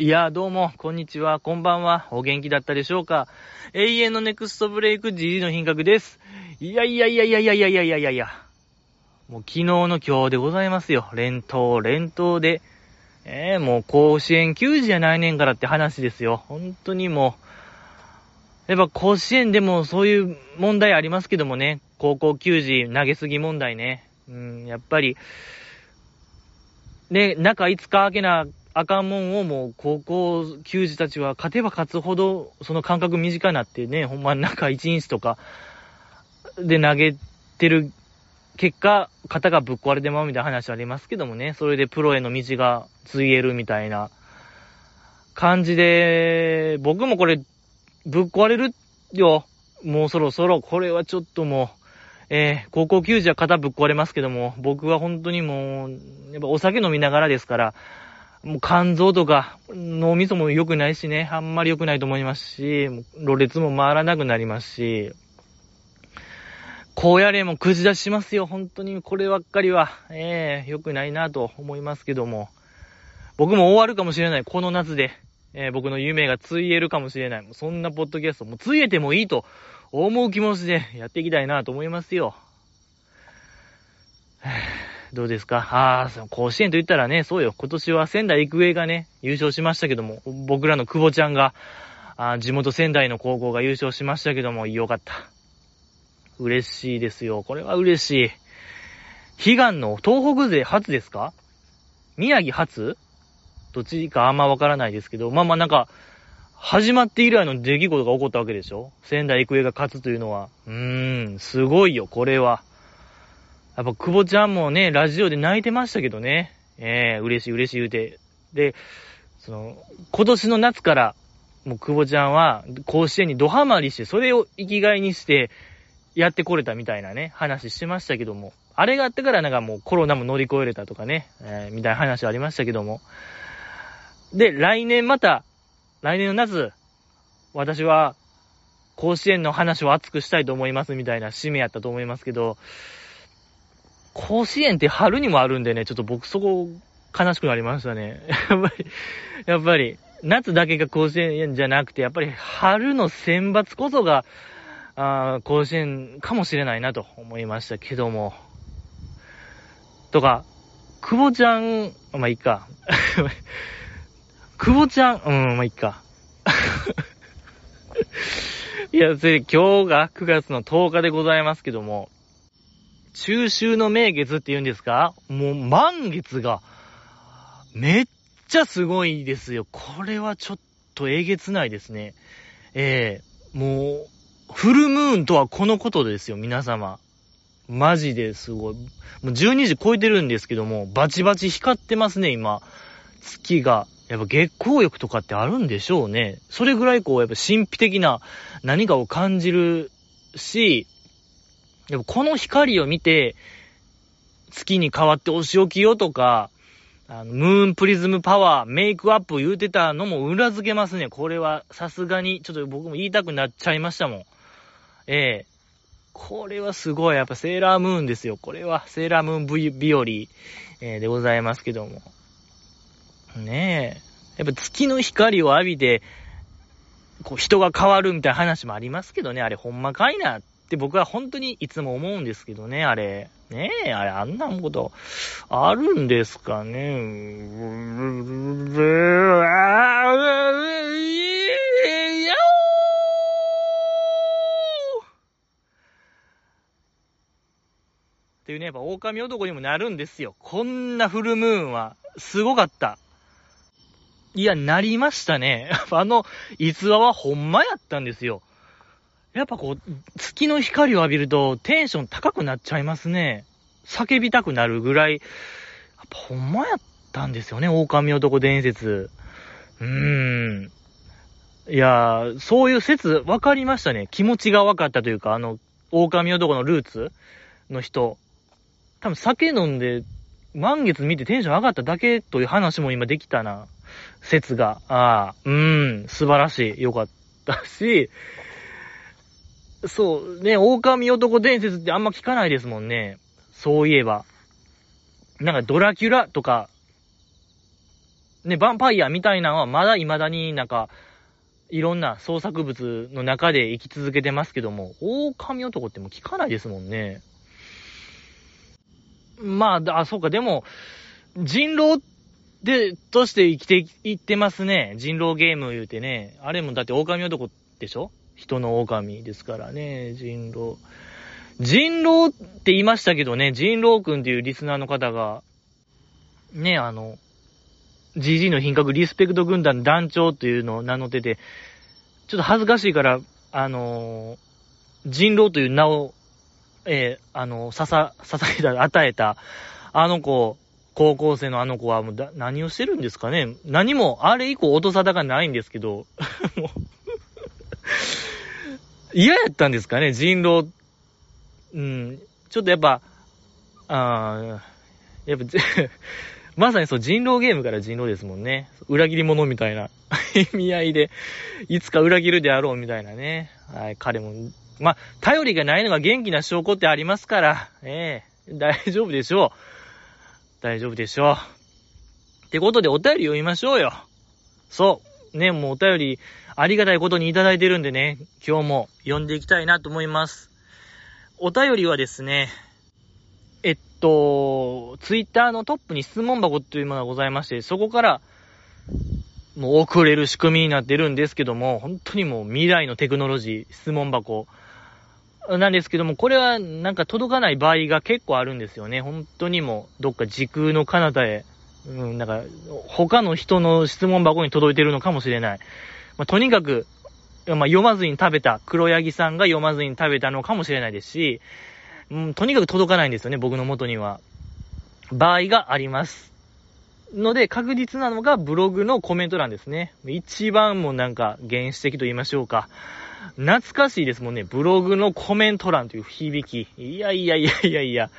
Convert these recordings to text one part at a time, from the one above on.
いや、どうも、こんにちは、こんばんは、お元気だったでしょうか？永遠のネクストブレイク GG の品格です。いやいやいやいやいやいやいやいやいやいや。もう昨日の今日でございますよ。連投、連投で。えー、もう甲子園球児じゃないねんからって話ですよ。本当にもう。やっぱ甲子園でもそういう問題ありますけどもね。高校球児投げすぎ問題ね。うん、やっぱり、ね、中5日開けなあかんもんをもう高校球児たちは勝てば勝つほどその感覚短なってね、ほんま中1日とかで投げてる結果、肩がぶっ壊れてまうみたいな話ありますけどもね、それでプロへの道がついえるみたいな感じで、僕もこれぶっ壊れるよ。もうそろそろ、これはちょっともう、えー、高校球児は肩ぶっ壊れますけども、僕は本当にもう、やっぱお酒飲みながらですから、もう肝臓とか脳みそも良くないしね、あんまり良くないと思いますし、ろれつも回らなくなりますし、高野連もくじ出しますよ。本当にこればっかりは、ええー、良くないなと思いますけども。僕も終わるかもしれない。この夏で。えー、僕の夢がついえるかもしれない。そんなポッドキャストもうついえてもいいと思う気持ちでやっていきたいなと思いますよ。どうですか？ああ、甲子園と言ったらね、そうよ。今年は仙台育英がね、優勝しましたけども、僕らの久保ちゃんが、あ地元仙台の高校が優勝しましたけども、よかった。嬉しいですよ。これは嬉しい。悲願の東北勢初ですか？宮城初？どっちかあんまわからないですけど、まあまあなんか、始まって以来の出来事が起こったわけでしょ？仙台育英が勝つというのは。うーん、すごいよ、これは。やっぱ、久保ちゃんもね、ラジオで泣いてましたけどね。ええー、嬉しい嬉しい言うて。で、その、今年の夏から、もう久保ちゃんは、甲子園にドハマりして、それを生きがいにして、やってこれたみたいなね、話してましたけども。あれがあってからなんかもうコロナも乗り越えれたとかね、えー、みたいな話ありましたけども。で、来年また、来年の夏、私は、甲子園の話を熱くしたいと思いますみたいな使命やったと思いますけど、甲子園って春にもあるんでね、ちょっと僕そこ悲しくなりましたね。やっぱり、やっぱり、夏だけが甲子園じゃなくて、やっぱり春の選抜こそが、あ甲子園かもしれないなと思いましたけども。とか、久保ちゃん、まあ、いいか。久保ちゃん、うん、まあ、いいか。いや、それ今日が9月の10日でございますけども、中秋の名月って言うんですか？もう満月が、めっちゃすごいですよ。これはちょっとえげつないですね。ええー、もう、フルムーンとはこのことですよ、皆様。マジですごい。もう12時超えてるんですけども、バチバチ光ってますね、今。月が。やっぱ月光浴とかってあるんでしょうね。それぐらいこう、やっぱ神秘的な何かを感じるし、でもこの光を見て、月に変わってお仕置きよとか、あの、ムーンプリズムパワー、メイクアップ言うてたのも裏付けますね。これはさすがに、ちょっと僕も言いたくなっちゃいましたもん。ええこれはすごい。やっぱセーラームーンですよ。これはセーラームーンビビオリ、えー、でございますけども。ねえ。やっぱ月の光を浴びて、こう人が変わるみたいな話もありますけどね。あれほんまかいなって僕は本当にいつも思うんですけどね、あれ。ねえ、あれ、あんなことあるんですかね。っていうね、やっぱ狼男にもなるんですよ。こんなフルムーンは、すごかった。いや、なりましたね。あの逸話はほんまやったんですよ。やっぱこう、月の光を浴びるとテンション高くなっちゃいますね。叫びたくなるぐらい、やっぱほんまやったんですよね、狼男伝説。うーん。いやー、そういう説分かりましたね。気持ちが分かったというか、あの、狼男のルーツの人。多分酒飲んで、満月見てテンション上がっただけという話も今できたな。説が。ああ、うーん、素晴らしい。よかったし、そう、ね、狼男伝説ってあんま聞かないですもんね。そういえば。なんかドラキュラとか、ね、ヴァンパイアみたいなのはまだ未だになんか、いろんな創作物の中で生き続けてますけども、狼男ってもう聞かないですもんね。まあ、あ、そうか、でも、人狼で、として生きていってますね。人狼ゲーム言うてね。あれもだって狼男でしょ？人の狼ですからね、人狼。人狼って言いましたけどね、人狼くんっていうリスナーの方が、ね、あの、GG の品格リスペクト軍団団長っていうのを名乗ってて、ちょっと恥ずかしいから、あのー、人狼という名を、えー、あの、ささ、捧げた、与えた、あの子、高校生のあの子はもうだ、何をしてるんですかね何も、あれ以降音沙汰がないんですけど、も う嫌やったんですかね人狼。うん、ちょっとやっぱ、あやっぱ、まさにそう、人狼ゲームから人狼ですもんね。裏切り者みたいな 意味合いで、いつか裏切るであろうみたいなね。はい、彼も、まあ、頼りがないのが元気な証拠ってありますから、ええー、大丈夫でしょう。大丈夫でしょう。ってことでお便り読みましょうよ。そう。ね、もうお便りありがたいことにいただいてるんでね、今日も読んでいきたいなと思います。お便りはですね、えっと、ツイッターのトップに質問箱というものがございまして、そこから、もう送れる仕組みになってるんですけども、本当にもう未来のテクノロジー、質問箱、なんですけども、これはなんか届かない場合が結構あるんですよね。本当にもう、どっか時空の彼方へ、うん、なんか、他の人の質問箱に届いてるのかもしれない。まあ、とにかく、まあ、読まずに食べた、黒柳さんが読まずに食べたのかもしれないですし、うん、とにかく届かないんですよね、僕の元には。場合があります。ので、確実なのがブログのコメント欄ですね。一番もなんか原始的と言いましょうか。懐かしいですもんね。ブログのコメント欄という響き。いやいやいやいやいや。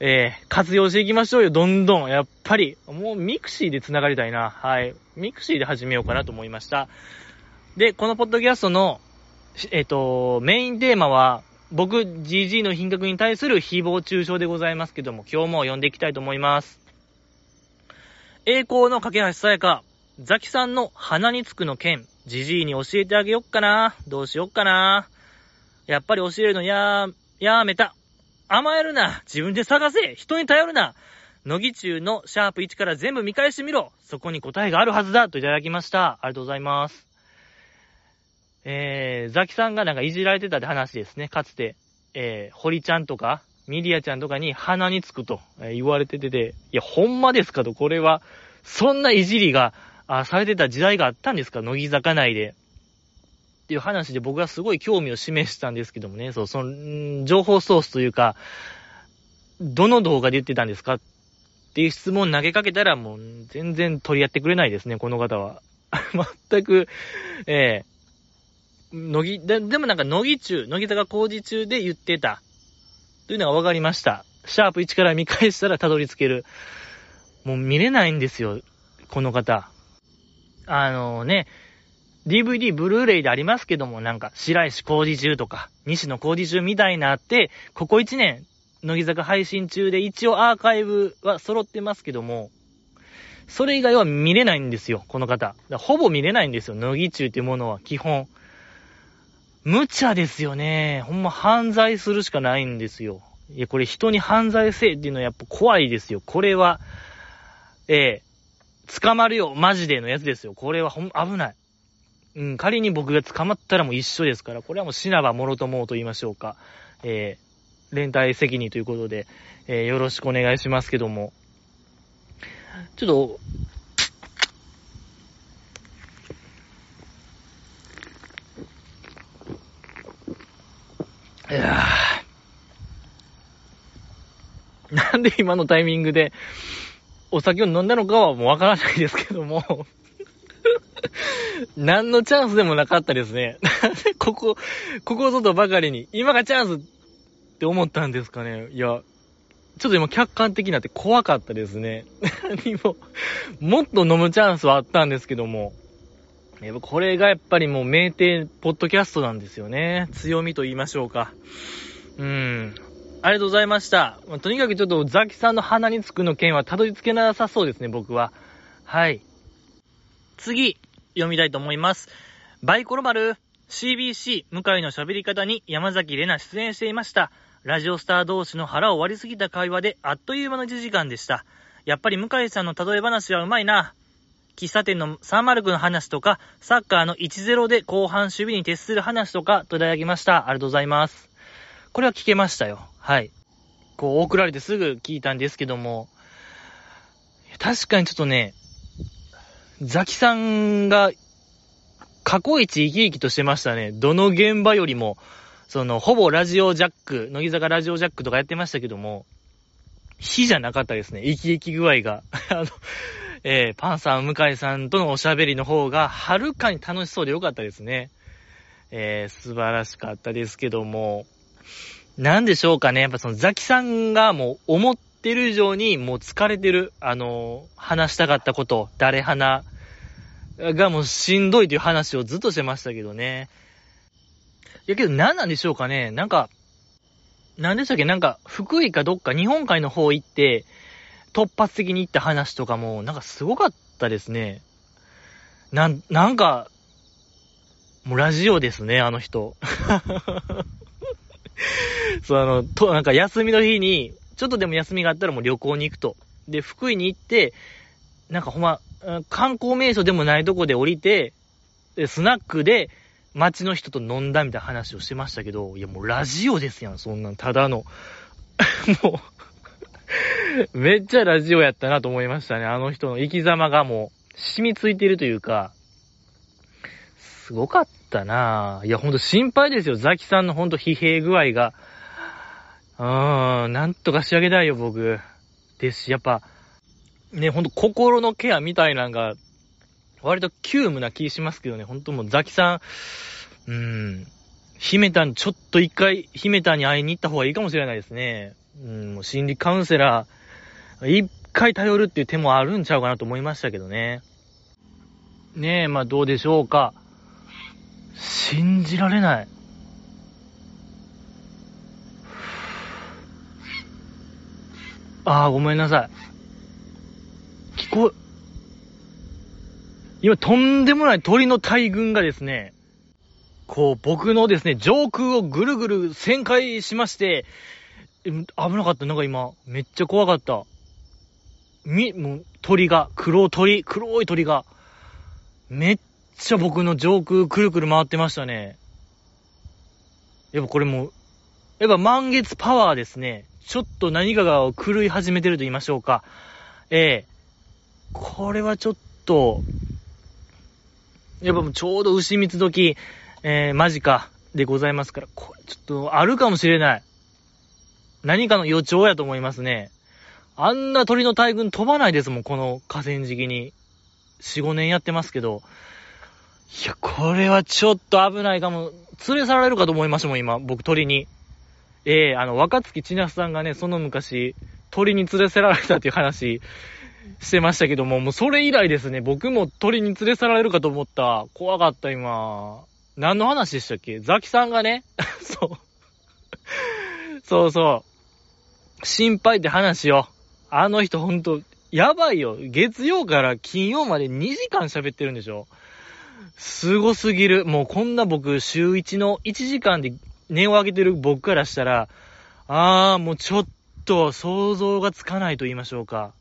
えー、活用していきましょうよ、どんどん。やっぱり。もうミクシーで繋がりたいな。はい。ミクシーで始めようかなと思いました。で、このポッドキャストの、えっ、ー、と、メインテーマは、僕、GG の品格に対する誹謗中傷でございますけども、今日も読んでいきたいと思います。栄光の架け橋さやか、ザキさんの鼻につくの件、じじいに教えてあげよっかな。どうしよっかな。やっぱり教えるのや、やめた。甘えるな。自分で探せ。人に頼るな。乃木中のシャープ1から全部見返してみろ。そこに答えがあるはずだ。といただきました。ありがとうございます。えー、ザキさんがなんかいじられてたって話ですね。かつて、えー、堀ちゃんとか、ミリアちゃんとかに鼻につくと、言われててて、いや、ほんまですかと、これは、そんないじりがあ、されてた時代があったんですか？乃木坂内で。っていう話で僕はすごい興味を示したんですけどもね、そう、その、情報ソースというか、どの動画で言ってたんですかっていう質問投げかけたらもう全然取り合ってくれないですね、この方は。全く、ええー、乃木、ででもなんか乃木中、乃木坂工事中で言ってた。というのが分かりました。シャープ1から見返したらたどり着ける。もう見れないんですよ、この方。あのね、DVD、ブルーレイでありますけども、なんか、白石工事中とか、西野工事中みたいなって、ここ1年、乃木坂配信中で一応アーカイブは揃ってますけども、それ以外は見れないんですよ、この方。ほぼ見れないんですよ、乃木中っていうものは、基本。無茶ですよね。ほんま犯罪するしかないんですよ。いや、これ人に犯罪せえっていうのはやっぱ怖いですよ。これは、ええ捕まるよ、マジでのやつですよ。これはほん、危ない。うん、仮に僕が捕まったらもう一緒ですから、これはもう死なばもろともうと言いましょうか。えー、連帯責任ということで、えー、よろしくお願いしますけども。ちょっと、いや なんで今のタイミングで、お酒を飲んだのかはもうわからないですけども 何のチャンスでもなかったですね。ここ、ここぞとばかりに、今がチャンスって思ったんですかね。いや、ちょっと今客観的になって怖かったですね。何も、もっと飲むチャンスはあったんですけども、やっぱこれがやっぱりもう名店ポッドキャストなんですよね。強みと言いましょうか。うん。ありがとうございました。まあ、とにかくちょっとザキさんの鼻につくの件はたどり着けなさそうですね、僕は。はい。次、読みたいと思います。バイコロ丸、CBC、向井の喋り方に山崎玲奈出演していました。ラジオスター同士の腹を割りすぎた会話であっという間の1時間でした。やっぱり向井さんの例え話はうまいな。喫茶店の309の話とか、サッカーの1-0で後半守備に徹する話とか、といただきました。ありがとうございます。これは聞けましたよ。はい。こう、送られてすぐ聞いたんですけども、確かにちょっとね、ザキさんが、過去一生き生きとしてましたね。どの現場よりも、その、ほぼラジオジャック、乃木坂ラジオジャックとかやってましたけども、火じゃなかったですね。生き生き具合が。あの、えー、パンさん、向井さんとのおしゃべりの方が、はるかに楽しそうでよかったですね。えー、素晴らしかったですけども、なんでしょうかね。やっぱそのザキさんがもう思ってる以上にもう疲れてる。あの、話したかったこと、誰花がもうしんどいという話をずっとしてましたけどね。いやけど何なんでしょうかね。なんか、何でしたっけ？なんか、福井かどっか日本海の方行って、突発的に行った話とかも、なんかすごかったですね。なん、なんか、もうラジオですね、あの人。そう、あの、と、なんか休みの日に、ちょっとでも休みがあったらもう旅行に行くと。で、福井に行って、なんかほんま、観光名所でもないとこで降りて、スナックで街の人と飲んだみたいな話をしてましたけど、いやもうラジオですやん、そんなん、ただの。もうめっちゃラジオやったなと思いましたね。あの人の生き様がもう染みついてるというか、すごかったなぁ。いや、ほんと心配ですよ。ザキさんのほんと疲弊具合が。うーん、なんとか仕上げたいよ、僕。ですし、やっぱ、ね、ほんと心のケアみたいなんが、割と急務な気しますけどね、ほんともうザキさん、うーん、姫たん、ちょっと一回、姫たんに会いに行った方がいいかもしれないですね。うん、もう心理カウンセラー、一回頼るっていう手もあるんちゃうかなと思いましたけどね。ねえ、まあどうでしょうか。信じられない。ああ、ごめんなさい。聞こえ、今とんでもない鳥の大群がですね、こう僕のですね、上空をぐるぐる旋回しまして、危なかった。なんか今、めっちゃ怖かった。み、もう、鳥が、黒鳥、黒い鳥が、めっちゃ僕の上空くるくる回ってましたね。やっぱこれもう、やっぱ満月パワーですね。ちょっと何かが狂い始めてると言いましょうか。ええ、これはちょっと、やっぱもうちょうど牛蜜時、えー、間近でございますから、これちょっとあるかもしれない。何かの予兆やと思いますね。あんな鳥の大群飛ばないですもん、この河川敷に。4、5年やってますけど。いや、これはちょっと危ないかも。連れ去られるかと思いましたもん、今、僕鳥に。ええー、あの、若月千夏さんがね、その昔、鳥に連れ去られたっていう話してましたけども、もうそれ以来ですね、僕も鳥に連れ去られるかと思った。怖かった、今。何の話でしたっけ？ザキさんがね、そう。そうそう。心配って話よ。あの人ほんと、やばいよ。月曜から金曜まで2時間喋ってるんでしょ？すごすぎる。もうこんな僕、週1の1時間で値を上げてる僕からしたら、あー、もうちょっと想像がつかないと言いましょうか。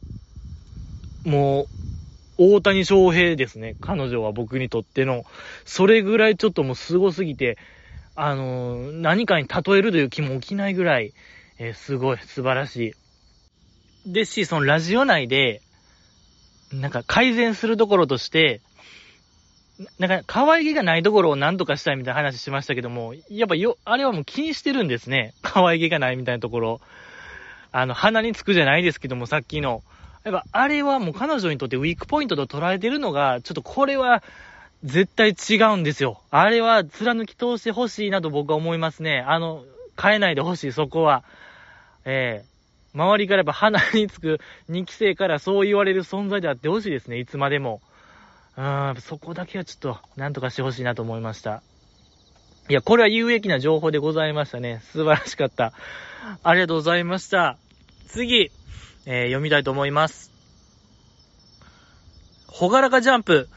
もう、大谷翔平ですね。彼女は僕にとっての。それぐらいちょっともうすごすぎて、あのー、何かに例えるという気も起きないぐらい、えー、すごい、素晴らしい。ですし、そのラジオ内で、なんか改善するところとして、なんか、可愛げがないところを何とかしたいみたいな話しましたけども、やっぱよ、あれはもう気にしてるんですね。可愛げがないみたいなところ。あの、鼻につくじゃないですけども、さっきの。やっぱ、あれはもう彼女にとってウィークポイントと捉えてるのが、ちょっとこれは、絶対違うんですよ。あれは貫き通してほしいなと僕は思いますね。あの、変えないでほしい、そこは。ええー、周りからやっぱ鼻につく2期生からそう言われる存在であってほしいですね、いつまでも。うん、そこだけはちょっと、なんとかしてほしいなと思いました。いや、これは有益な情報でございましたね。素晴らしかった。ありがとうございました。次、えー、読みたいと思います。ほがらかジャンプ、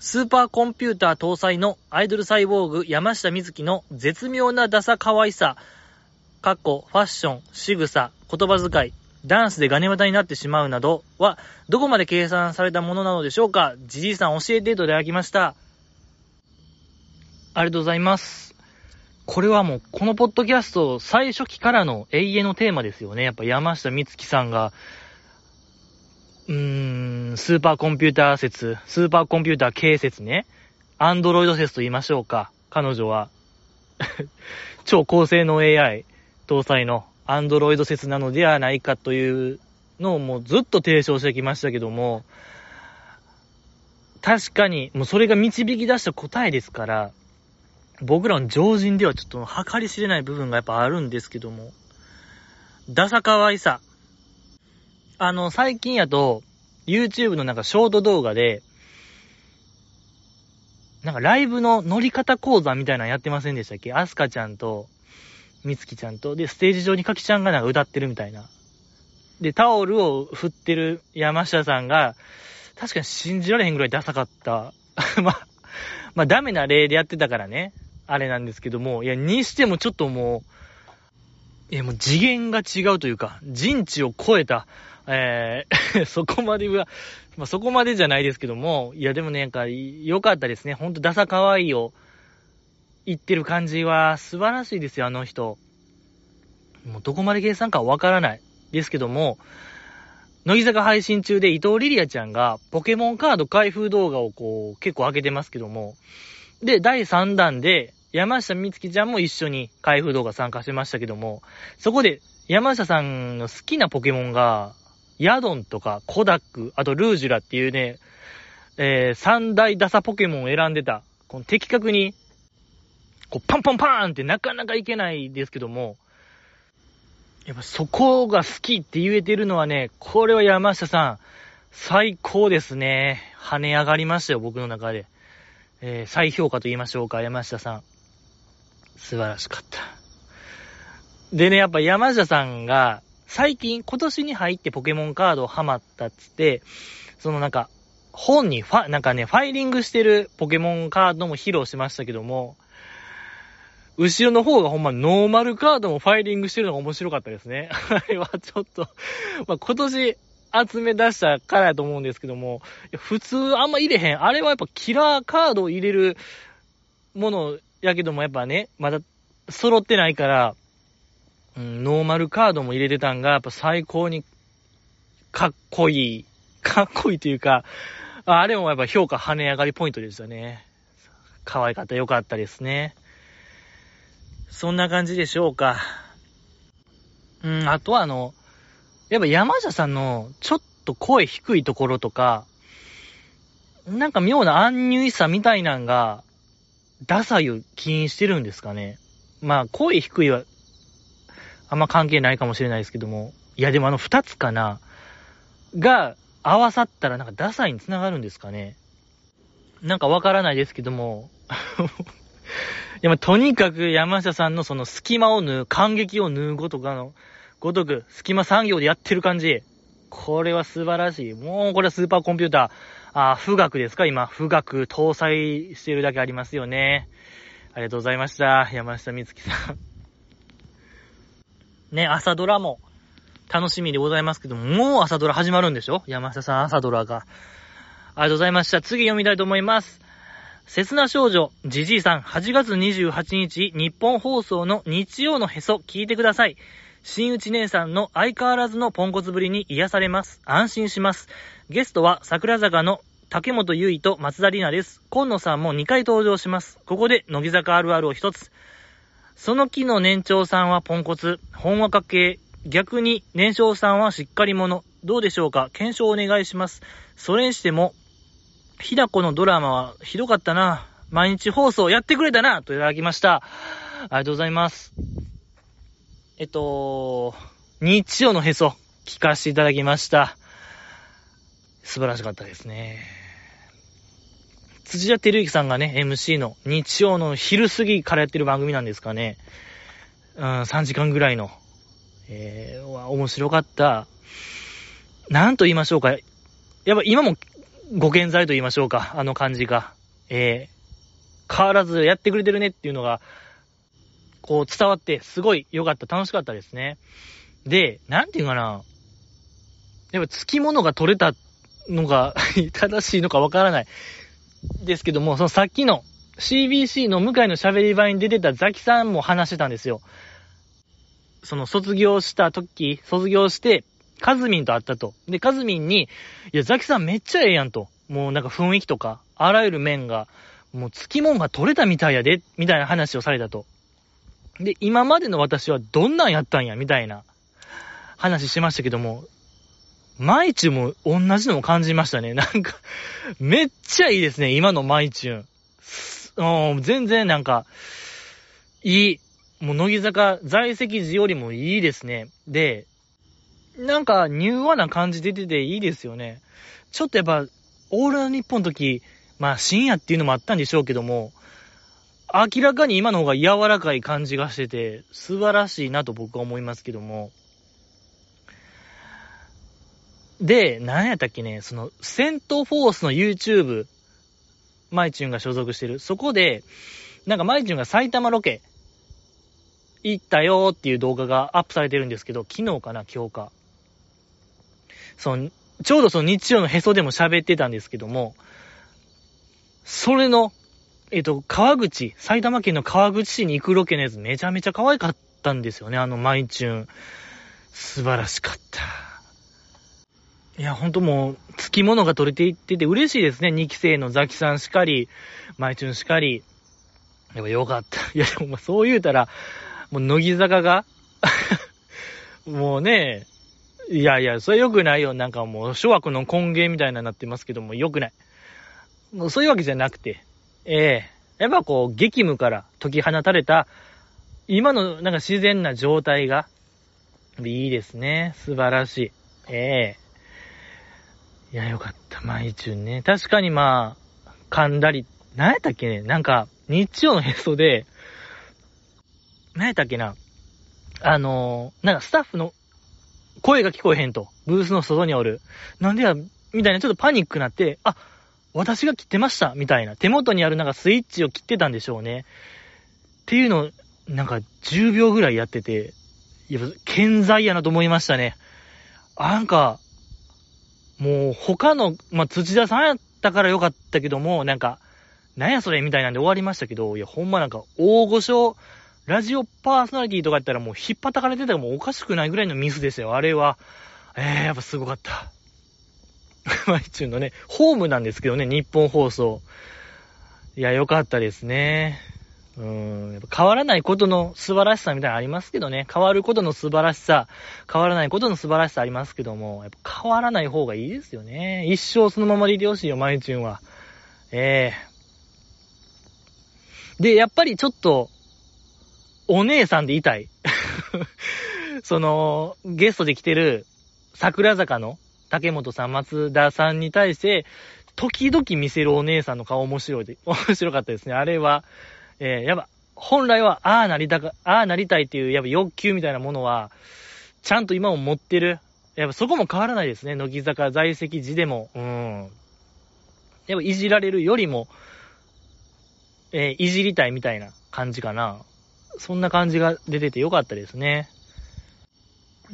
スーパーコンピューター搭載のアイドルサイボーグ山下美月の絶妙なダサ可愛さ、かっこ、ファッション、仕草、言葉遣い、ダンスでガネ股になってしまうなどは、どこまで計算されたものなのでしょうか？じじいさん教えていただきました。ありがとうございます。これはもう、このポッドキャスト最初期からの永遠のテーマですよね。やっぱ山下美月さんが、うーん、スーパーコンピューター説、スーパーコンピューター系説ね。アンドロイド説と言いましょうか。彼女は。超高性能 AI 搭載のアンドロイド説なのではないかというのをもうずっと提唱してきましたけども、確かに、もうそれが導き出した答えですから、僕らの常人ではちょっと計り知れない部分がやっぱあるんですけども、ダサ可愛さ。あの、最近やと、YouTube のなんかショート動画で、なんかライブの乗り方講座みたいなのやってませんでしたっけ？アスカちゃんと、みつきちゃんと、で、ステージ上にかきちゃんがなんか歌ってるみたいな。で、タオルを振ってる山下さんが、確かに信じられへんぐらいダサかった。まあ、まあダメな例でやってたからね。あれなんですけども、いや、にしてもちょっともう、いや、もう次元が違うというか、人知を超えた、えー そこまでは、まあ、そこまでじゃないですけども、いや、でもね、なんか、良かったですね。ほんと、ダサ可愛いを言ってる感じは素晴らしいですよ、あの人。もうどこまで計算かわからない。ですけども、乃木坂配信中で伊藤リリアちゃんがポケモンカード開封動画をこう結構上げてますけども、で、第3弾で山下美月ちゃんも一緒に開封動画参加してましたけども、そこで山下さんの好きなポケモンが、ヤドンとかコダック、あとルージュラっていうね、えー、三大ダサポケモンを選んでた。この的確にこう、パンパンパーンってなかなかいけないですけども、やっぱそこが好きって言えてるのはね、これは山下さん、最高ですね。跳ね上がりましたよ、僕の中で。えー、再評価と言いましょうか、山下さん。素晴らしかった。でね、やっぱ山下さんが、最近、今年に入ってポケモンカードをハマったっつって、そのなんか、本にファ、なんかね、ファイリングしてるポケモンカードも披露しましたけども、後ろの方がほんまノーマルカードもファイリングしてるのが面白かったですね。あれはちょっとま、今年集め出したからやと思うんですけども、普通あんま入れへん。あれはやっぱキラーカードを入れるものやけどもやっぱね、まだ揃ってないから、うん、ノーマルカードも入れてたんが、やっぱ最高にかっこいい。かっこいいというか、あれもやっぱ評価跳ね上がりポイントでしたね。可愛かった、良かったですね。そんな感じでしょうか。うん、あとはあの、やっぱ山下さんのちょっと声低いところとか、なんか妙な安入さみたいなんが、ダサいを起因してるんですかね。まあ、声低いは、あんま関係ないかもしれないですけども。いや、でもあの二つかな、が合わさったらなんかダサいにつながるんですかね。なんかわからないですけども。いや、まとにかく山下さんのその隙間を縫う、感激を縫うごとかの、ごとく、隙間産業でやってる感じ。これは素晴らしい。もうこれはスーパーコンピューター、あ、富岳ですか？今、富岳搭載してるだけありますよね。ありがとうございました。山下美月さん。ね、朝ドラも楽しみでございますけども、もう朝ドラ始まるんでしょ？山下さん朝ドラが。ありがとうございました。次読みたいと思います。切な少女、じじいさん、8月28日、日本放送の日曜のへそ、聞いてください。新内姉さんの相変わらずのポンコツぶりに癒されます。安心します。ゲストは桜坂の竹本優衣と松田里奈です。今野さんも2回登場します。ここで乃木坂あるあるを一つ。その木の年長さんはポンコツ、ほんわか系。逆に年少さんはしっかり者。どうでしょうか？検証お願いします。それにしても、ひだこのドラマはひどかったな。毎日放送やってくれたなといただきました。ありがとうございます。えっと、日曜のへそ、聞かせていただきました。素晴らしかったですね。辻田照之さんがね、MC の日曜の昼過ぎからやってる番組なんですかね。うん、3時間ぐらいの。えー、面白かった。なんと言いましょうか。やっぱ今もご健在と言いましょうか、あの感じが。えー、変わらずやってくれてるねっていうのが、こう伝わってすごい良かった、楽しかったですね。で、なんていうかな、やっぱ付き物が取れたのが 正しいのかわからない。ですけども、そのさっきの CBC の向井の喋り場に出てたザキさんも話してたんですよ。その卒業した時、卒業して、カズミンと会ったと。で、カズミンに、いや、ザキさんめっちゃええやんと。もうなんか雰囲気とか、あらゆる面が、もう付き物が取れたみたいやで、みたいな話をされたと。で、今までの私はどんなんやったんや、みたいな話しましたけども、マイチュも同じのも感じましたね。なんか、めっちゃいいですね、今のマイチュン。全然なんか、いい。もう乃木坂在籍時よりもいいですね。で、なんか、柔和な感じ出てていいですよね。ちょっとやっぱ、オールナ日本の時、まあ深夜っていうのもあったんでしょうけども、明らかに今の方が柔らかい感じがしてて、素晴らしいなと僕は思いますけども。で、何やったっけね、その、セントフォースの YouTube、マイチュンが所属してる。そこで、なんかマイチュンが埼玉ロケ、行ったよっていう動画がアップされてるんですけど、昨日かな、今日か。その、ちょうどその日曜のへそでも喋ってたんですけども、それの、えっ、と、川口、埼玉県の川口市に行くロケのやつめちゃめちゃ可愛かったんですよね、あのマイチュン。素晴らしかった。いや、ほんともう、付き物が取れていってて嬉しいですね。2期生のザキさんしかり、マイチュンしかり。でもよかった。いや、でもそう言うたら、もう乃木坂が もうね、いやいや、それ良くないよ。なんかもう、諸悪の根源みたいなになってますけども、良くない。もうそういうわけじゃなくて、ええー、やっぱこう、激務から解き放たれた、今のなんか自然な状態が、いいですね。素晴らしい。ええー、いや、よかった。マイチュンね。確かにまあ、噛んだり、何やったっけねなんか、日曜のへそで、何やったっけなあのー、なんかスタッフの声が聞こえへんと。ブースの外におる。なんでや、みたいなちょっとパニックになって、あ、私が切ってましたみたいな。手元にあるなんかスイッチを切ってたんでしょうね。っていうのを、なんか10秒ぐらいやってて、いや、健在やなと思いましたね。あ、なんか、もう他の、まあ、土田さんやったからよかったけども、なんか、なんやそれみたいなんで終わりましたけど、いや、ほんまなんか、大御所ラジオパーソナリティとかやったらもう引っ叩かれてたらもうおかしくないぐらいのミスですよ。あれは。えー、やっぱすごかった。マイチュンのね、ホームなんですけどね、日本放送。いや、よかったですね。うん、やっぱ変わらないことの素晴らしさみたいなのありますけどね。変わることの素晴らしさ、変わらないことの素晴らしさありますけども、やっぱ変わらない方がいいですよね。一生そのままでいてほしいよ、マイチュンは。ええー、で、やっぱりちょっと、お姉さんでいたい。その、ゲストで来てる桜坂の竹本さん、松田さんに対して、時々見せるお姉さんの顔面白いで、面白かったですね。あれは、えー、やっぱ、本来は、ああなりたか、ああなりたいっていう、やっぱ欲求みたいなものは、ちゃんと今も持ってる。やっぱそこも変わらないですね。乃木坂在籍時でも。うん。やっぱいじられるよりも、えー、いじりたいみたいな感じかな。そんな感じが出ててよかったですね。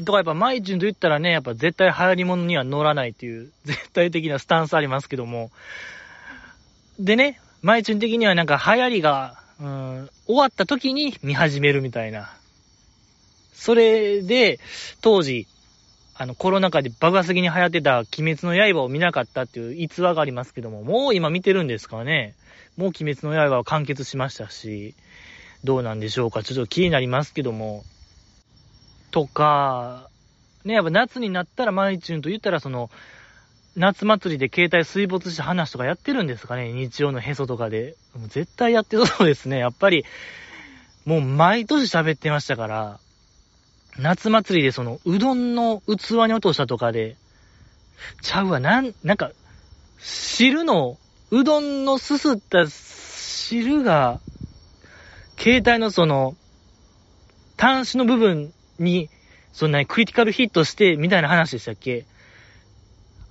とかやっぱマイチュンと言ったらね、やっぱ絶対流行り物には乗らないっていう 絶対的なスタンスありますけども。でね、マイチュン的にはなんか流行りが、うん、終わった時に見始めるみたいな。それで、当時、あのコロナ禍で爆発的に流行ってた鬼滅の刃を見なかったっていう逸話がありますけども、もう今見てるんですかね。もう鬼滅の刃は完結しましたし、どうなんでしょうか。ちょっと気になりますけども。とか、ね、やっぱ夏になったらマイチューンと言ったらその、夏祭りで携帯水没した話とかやってるんですかね日曜のへそとかで。もう絶対やってそうですね。やっぱり、もう毎年喋ってましたから、夏祭りでその、うどんの器に落としたとかで、ちゃうわ、なん、なんか、汁の、うどんのすすった汁が、携帯のその、端子の部分に、そんなにクリティカルヒットして、みたいな話でしたっけ？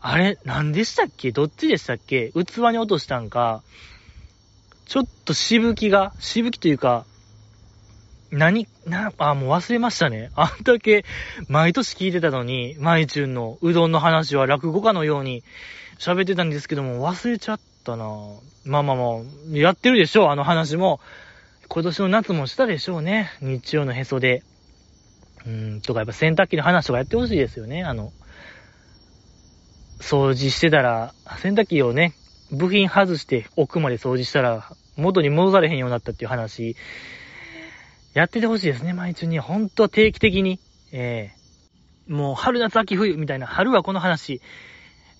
あれ、何でしたっけ？どっちでしたっけ？器に落としたんか、ちょっとしぶきが、しぶきというか、何、な、あ、もう忘れましたね。あんだけ、毎年聞いてたのに、マイチュンのうどんの話は落語家のように喋ってたんですけども、忘れちゃったなまあまあまあ、やってるでしょ、あの話も。今年の夏もしたでしょうね。日曜のへそで。うん、とかやっぱ洗濯機の話とかやってほしいですよね。あの、掃除してたら、洗濯機をね、部品外して奥まで掃除したら、元に戻されへんようになったっていう話、やっててほしいですね、毎日に。ほんと定期的に。えー、もう春夏秋冬みたいな、春はこの話、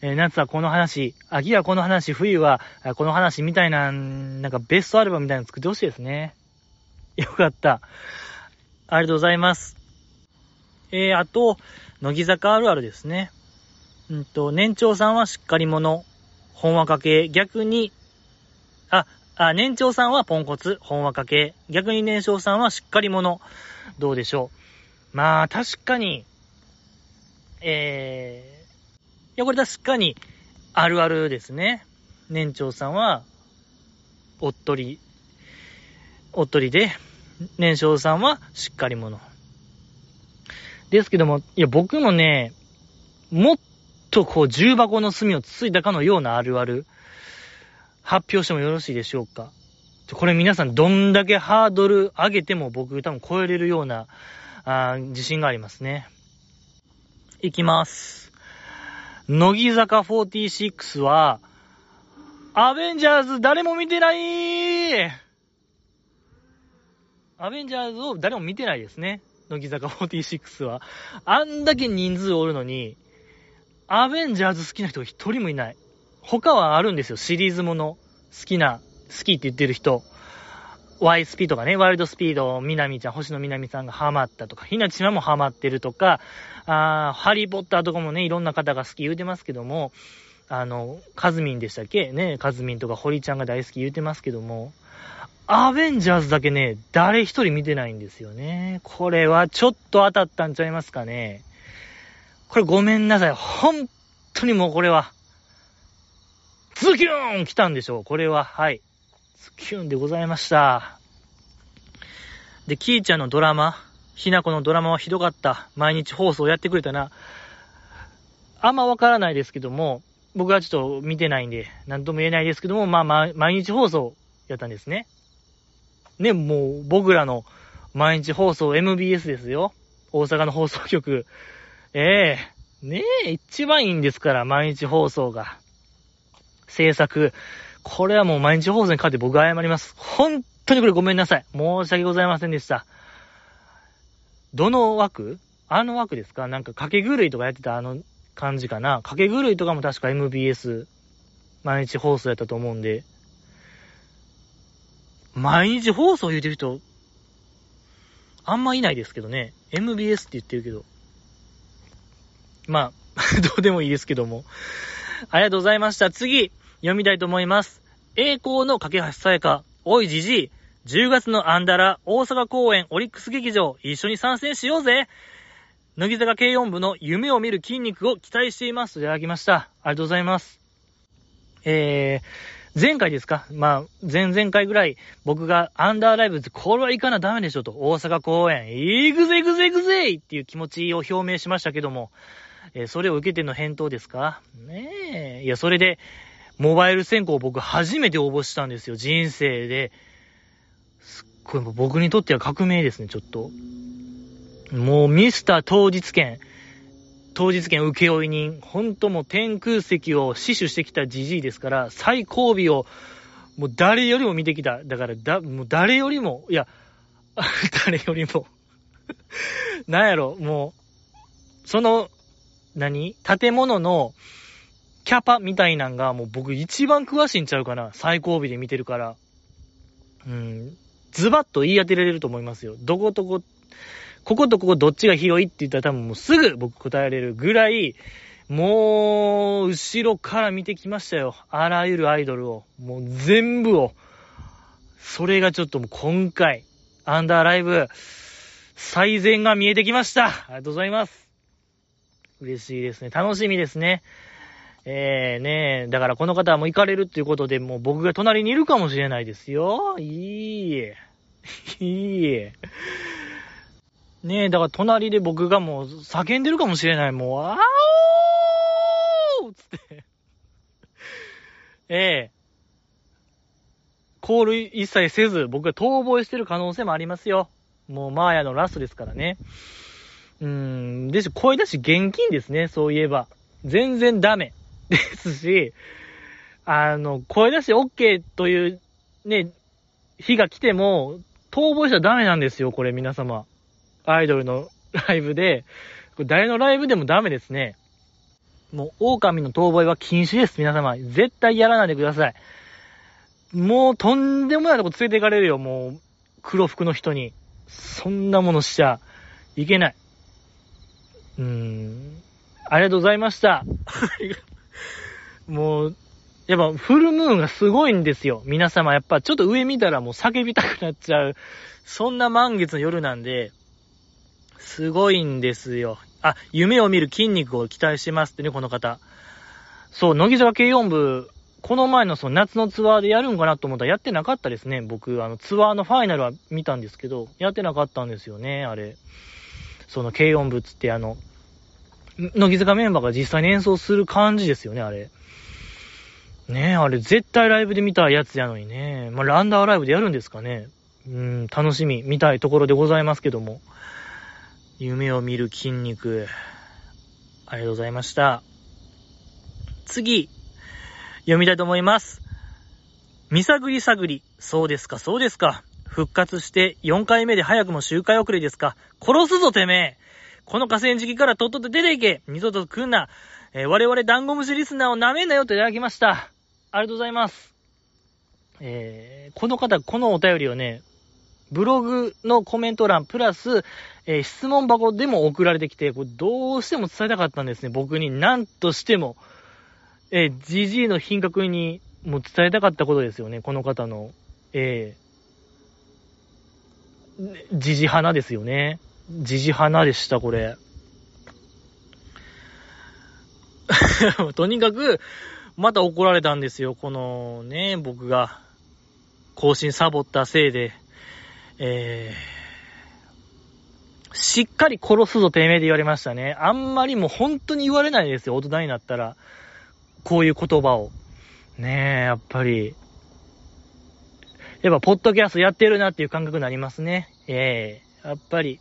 え、夏はこの話、秋はこの話、冬はこの話みたいな、なんかベストアルバムみたいなの作ってほしいですね。よかった。ありがとうございます。えー、あと、乃木坂あるあるですね。うんと、年長さんはしっかり者、本話かけ、逆に、あ、あ、年長さんはポンコツ、本話かけ。逆に年少さんはしっかり者。どうでしょう。まあ、確かに、え、いや、これ確かに、あるあるですね。年長さんは、おっとり、おっとりで、年少さんはしっかり者。ですけども、いや、僕もね、もっとこう、重箱の隅をつついたかのようなあるある。発表してもよろしいでしょうかこれ皆さんどんだけハードル上げても僕多分超えれるような、あ自信がありますね。いきます。乃木坂46は、アベンジャーズ誰も見てないアベンジャーズを誰も見てないですね。乃木坂46は。あんだけ人数おるのに、アベンジャーズ好きな人が一人もいない。他はあるんですよ、シリーズもの。好きな、好きって言ってる人。ワイスピとかね、ワイルドスピード、みなみちゃん、星野みなみさんがハマったとか、ひなちまもハマってるとか、あハリーポッターとかもね、いろんな方が好き言うてますけども、あの、カズミンでしたっけ？ね、カズミンとか堀ちゃんが大好き言うてますけども、アベンジャーズだけね、誰一人見てないんですよね。これはちょっと当たったんちゃいますかね。これごめんなさい。本当にもうこれは、ズキューン来たんでしょう。これは、はい。ズキューンでございました。で、キーちゃんのドラマ、ひなこのドラマはひどかった。毎日放送やってくれたな。あんまわからないですけども、僕はちょっと見てないんで、なんとも言えないですけども、まあま、毎日放送やったんですね。ね、もう僕らの毎日放送 MBS ですよ。大阪の放送局。ええー、ねえ、一番いいんですから、毎日放送が。制作。これはもう毎日放送に勝って僕は謝ります。本当にこれごめんなさい。申し訳ございませんでした。どの枠？あの枠ですか？なんか掛け狂いとかやってたあの感じかな？掛け狂いとかも確か MBS 毎日放送やったと思うんで。毎日放送言うてる人、あんまいないですけどね。MBS って言ってるけど。まあ、どうでもいいですけども。ありがとうございました。次、読みたいと思います。栄光の架け橋さやか、おいじじい、10月のアンダラ、大阪公演、オリックス劇場、一緒に参戦しようぜ乃木坂軽音部の夢を見る筋肉を期待しています。といただきました。ありがとうございます。えー、前回ですか？まあ、前々回ぐらい、僕がアンダーライブズ、これは行かなダメでしょと、大阪公演、行くぜ行くぜ行くぜっていう気持ちを表明しましたけども、えー、それを受けての返答ですか？ねえ。いや、それで、モバイル選考僕初めて応募したんですよ、人生で。すっごい、僕にとっては革命ですね、ちょっと。もうミスター当日券、当日券請負人、ほんともう天空石を死守してきたじじいですから、最後尾を、もう誰よりも見てきた。だから、だ、もう誰よりも、いや、誰よりも なんやろ、もう、その、何？建物のキャパみたいなんがもう僕一番詳しいんちゃうかな最後尾で見てるから。うん。ズバッと言い当てられると思いますよ。どことこ、こことここどっちが広いって言ったら多分もうすぐ僕答えられるぐらい、もう、後ろから見てきましたよ。あらゆるアイドルを。もう全部を。それがちょっともう今回、アンダーライブ、最善が見えてきました。ありがとうございます。嬉しいですね。楽しみですね。えー、ねえだからこの方はもう行かれるっていうことで、もう僕が隣にいるかもしれないですよ。いいえ。いいえ。ねえ、だから隣で僕がもう叫んでるかもしれない。もう、あおーつって。ええコール一切せず、僕が逃亡してる可能性もありますよ。もう、マーヤのラストですからね。うーん、でし、声出し現金ですね、そういえば。全然ダメ。ですし、あの、声出し OK という、ね、日が来ても、逃亡したらダメなんですよ、これ皆様。アイドルのライブで、これ誰のライブでもダメですね。もう、狼の逃亡は禁止です、皆様。絶対やらないでください。もうとんでもないとこ連れて行かれるよ、もう、黒服の人に。そんなものしちゃいけない。うーん。ありがとうございました。もう、やっぱフルムーンがすごいんですよ。皆様、やっぱちょっと上見たらもう叫びたくなっちゃう。そんな満月の夜なんで、すごいんですよ。あ、夢を見る筋肉を期待しますってね、この方。そう、乃木坂軽音部この前のその夏のツアーでやるんかなと思ったらやってなかったですね。僕、あの、ツアーのファイナルは見たんですけど、やってなかったんですよね、あれ。その軽音部つってあの、乃木坂メンバーが実際に演奏する感じですよね、あれ。ねえ、あれ絶対ライブで見たやつやのにね。まあ、ランダーライブでやるんですかね。うん、楽しみ、見たいところでございますけども。夢を見る筋肉。ありがとうございました。次。読みたいと思います。見探り探り。そうですか、そうですか。復活して4回目で早くも周回遅れですか。殺すぞ、てめえ。この河川敷からとっとと出ていけ。二度と来んな。えー、我々ダンゴムシリスナーを舐めんなよといただきました。ありがとうございます。えー、この方、このお便りをね、ブログのコメント欄プラス、えー、質問箱でも送られてきて、これどうしても伝えたかったんですね。僕に何としても。えー、GG の品格にもう伝えたかったことですよね、この方の。えー、ジジ花ですよね。ジジ花でした、これ。とにかく、また怒られたんですよ、このね、僕が、更新サボったせいで、えー、しっかり殺すぞ、てめえで言われましたね。あんまりもう本当に言われないですよ、大人になったら。こういう言葉を。ねえ、やっぱり、やっぱ、ポッドキャストやってるなっていう感覚になりますね。ええー、やっぱり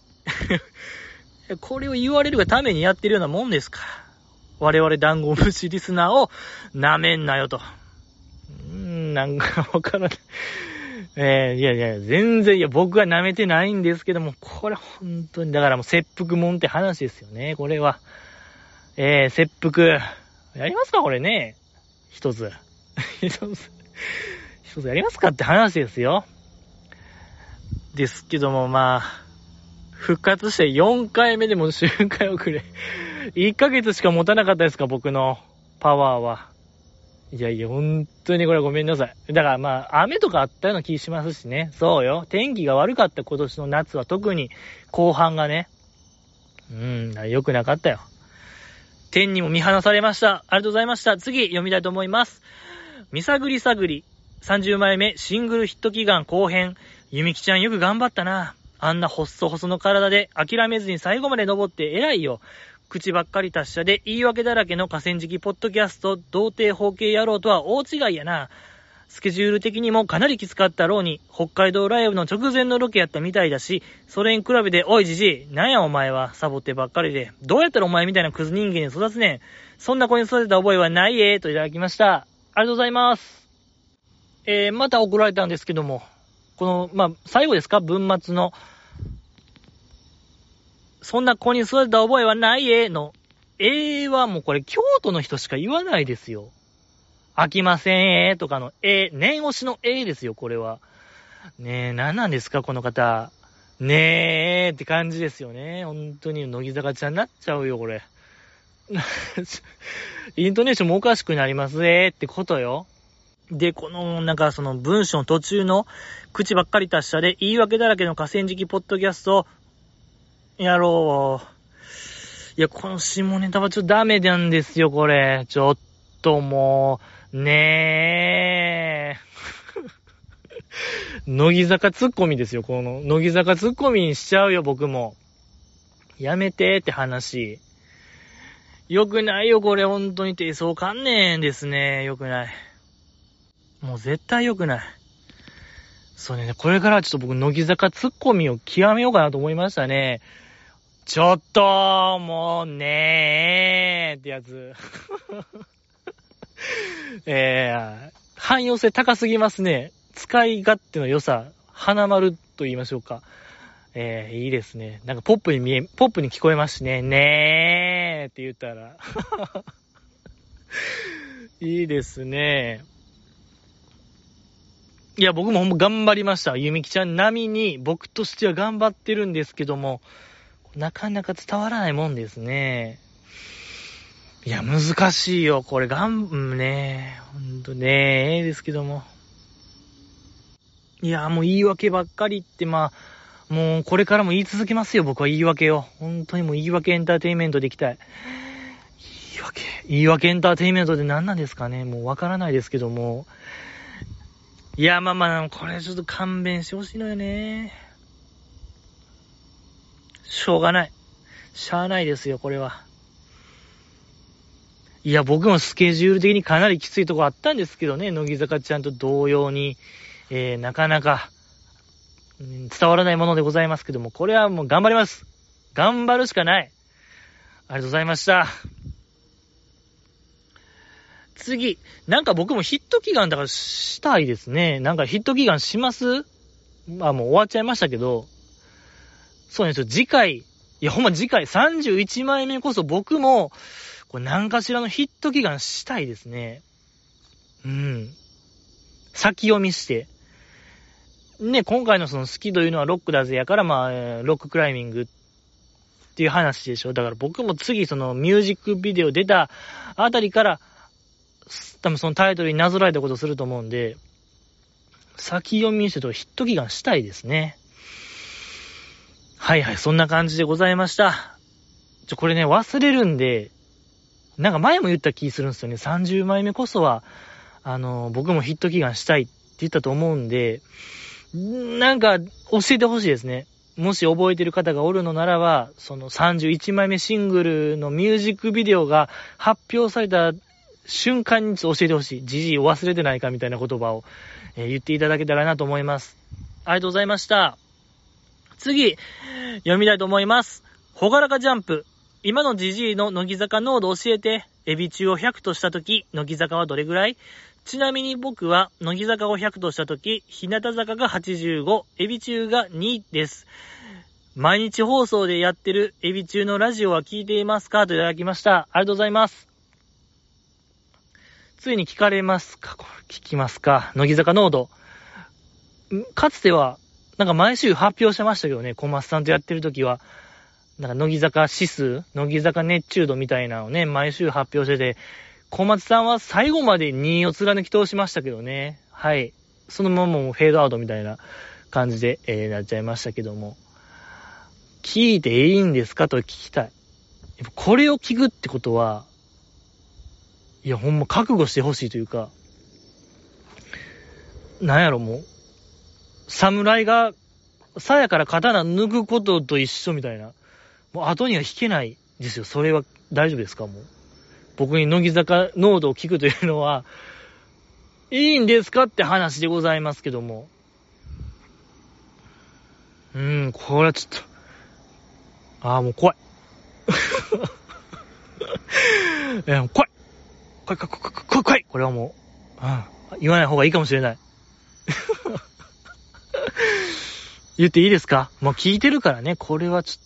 これを言われるがためにやってるようなもんですから。我々団子虫リスナーを舐めんなよと。うーん、なんかわからない。えー、いやいや、全然、いや、僕は舐めてないんですけども、これ本当に、だからもう切腹もんって話ですよね、これは。えー、切腹。やりますかこれね。一つ。一つ。一つやりますかって話ですよ。ですけども、まあ、復活して4回目でも周回遅れ。1ヶ月しか持たなかったですか僕のパワーは。いやいや、本当にこれごめんなさい。だからまあ、雨とかあったような気しますしね。そうよ。天気が悪かった今年の夏は特に後半がね。うん、良くなかったよ。天にも見放されました。ありがとうございました。次、読みたいと思います。見探り探り。30枚目、シングルヒット祈願後編。ゆみきちゃんよく頑張ったな。あんな細細の体で諦めずに最後まで登って偉いよ。口ばっかり達者で言い訳だらけの河川敷ポッドキャスト、童貞包茎野郎とは大違いやな。スケジュール的にもかなりきつかったろうに、北海道ライブの直前のロケやったみたいだし、それに比べて、おいじじい、なんやお前は、サボってばっかりで、どうやったらお前みたいなクズ人間に育つねん。そんな子に育てた覚えはないえ、といただきました。ありがとうございます。えー、また送られたんですけども、この、まあ、最後ですか？文末の、そんな子に育てた覚えはないえ、の、えーはもうこれ京都の人しか言わないですよ。飽きませんえとかのえ、念押しのえですよ、これは。ねえ、何なんですか、この方。ねえって感じですよね。本当に、乃木坂ちゃんになっちゃうよ、これ。イントネーションもおかしくなりますえってことよ。で、この、なんかその文章の途中の口ばっかり達者で言い訳だらけの河川敷ポッドキャスト、やろう。いや、この下ネタはちょっとダメなんですよ、これ。ちょっともう、ねえ。乃木坂ツッコミですよ、この、乃木坂ツッコミにしちゃうよ、僕も。やめてって話。よくないよ、これ、本当に低層観念ですね。よくない。もう絶対よくない。そうね、これからはちょっと僕、乃木坂ツッコミを極めようかなと思いましたね。ちょっと、もうねーってやつ。えー、汎用性高すぎますね。使い勝手の良さ、花丸と言いましょうか。えー、いいですね。なんかポップに見え、ポップに聞こえますしね。ねーって言ったら。いいですね。いや、僕もほんま頑張りました。ゆみきちゃん並みに僕としては頑張ってるんですけども、なかなか伝わらないもんですね。いや、難しいよ。これ、がん、ねほんとねええですけども。いや、もう言い訳ばっかりって、まあ、もうこれからも言い続けますよ、僕は言い訳を。本当にもう言い訳エンターテインメントでいきたい。言い訳、言い訳エンターテインメントで何なんですかねもうわからないですけども。いや、まあまあ、これちょっと勘弁してほしいのよね。しょうがない。しゃあないですよ、これは。いや、僕もスケジュール的にかなりきついとこあったんですけどね、乃木坂ちゃんと同様に、えー、なかなか、うん、伝わらないものでございますけども、これはもう頑張ります。頑張るしかない。ありがとうございました。次、なんか僕もヒット祈願だからしたいですね。なんかヒット祈願します？まあもう終わっちゃいましたけど、そうなんですよ。次回、いやほんま次回31枚目こそ僕も、これ何かしらのヒット祈願したいですね。うん。先読みして。ね、今回のその好きというのはロックだぜやから、まあ、ロッククライミングっていう話でしょ。だから僕も次そのミュージックビデオ出たあたりから、多分そのタイトルになぞらえたことすると思うんで、先読みしてとヒット祈願したいですね。はいはい、そんな感じでございました。ちょ、これね、忘れるんで、なんか前も言った気するんですよね。30枚目こそは、あの、僕もヒット祈願したいって言ったと思うんで、なんか教えてほしいですね。もし覚えてる方がおるのならば、その31枚目シングルのミュージックビデオが発表された瞬間に教えてほしい。じじいを忘れてないかみたいな言葉を、え、言っていただけたらなと思います。ありがとうございました。次、読みたいと思います。ほがらかジャンプ。今のじじいの乃木坂濃度教えて、エビ中を100としたとき、乃木坂はどれぐらい？ちなみに僕は、乃木坂を100としたとき、日向坂が85、エビ中が2です。毎日放送でやってるエビ中のラジオは聞いていますか？といただきました。ありがとうございます。ついに聞かれますか？聞きますか？乃木坂濃度。かつては、なんか毎週発表してましたけどね、小松さんとやってるときは。なんか、乃木坂指数、乃木坂熱中度みたいなのをね、毎週発表してて、小松さんは最後まで2位を貫き通しましたけどね。はい。そのままもうフェードアウトみたいな感じで、えー、なっちゃいましたけども。聞いていいんですかと聞きたい。これを聞くってことは、いや、ほんま覚悟してほしいというか、なんやろもう、侍が、鞘から刀抜くことと一緒みたいな。もう後には引けないですよ。それは大丈夫ですか？もう。僕に乃木坂濃度を聞くというのは、いいんですかって話でございますけども。うーん、これはちょっと、ああ、もう怖い。いや、怖い。怖い、怖い、怖い、怖い、怖い。これはもう、うん、言わない方がいいかもしれない。言っていいですか？もう聞いてるからね、これはちょっ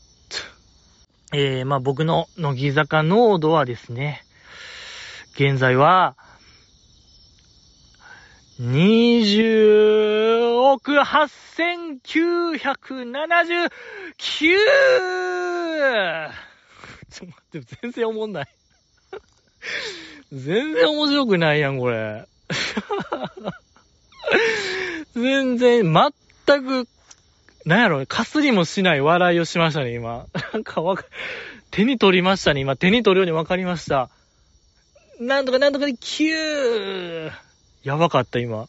とえー、まあ僕の乃木坂濃度はですね、現在は、20億 8979! ちょっと待って、全然おもんない 全然面白くないやん、これ。全然、全くなんやろ、かすりもしない笑いをしましたね、今。なんかわか、手に取りましたね、今。手に取るようにわかりました。なんとかなんとかで 9! やばかった、今。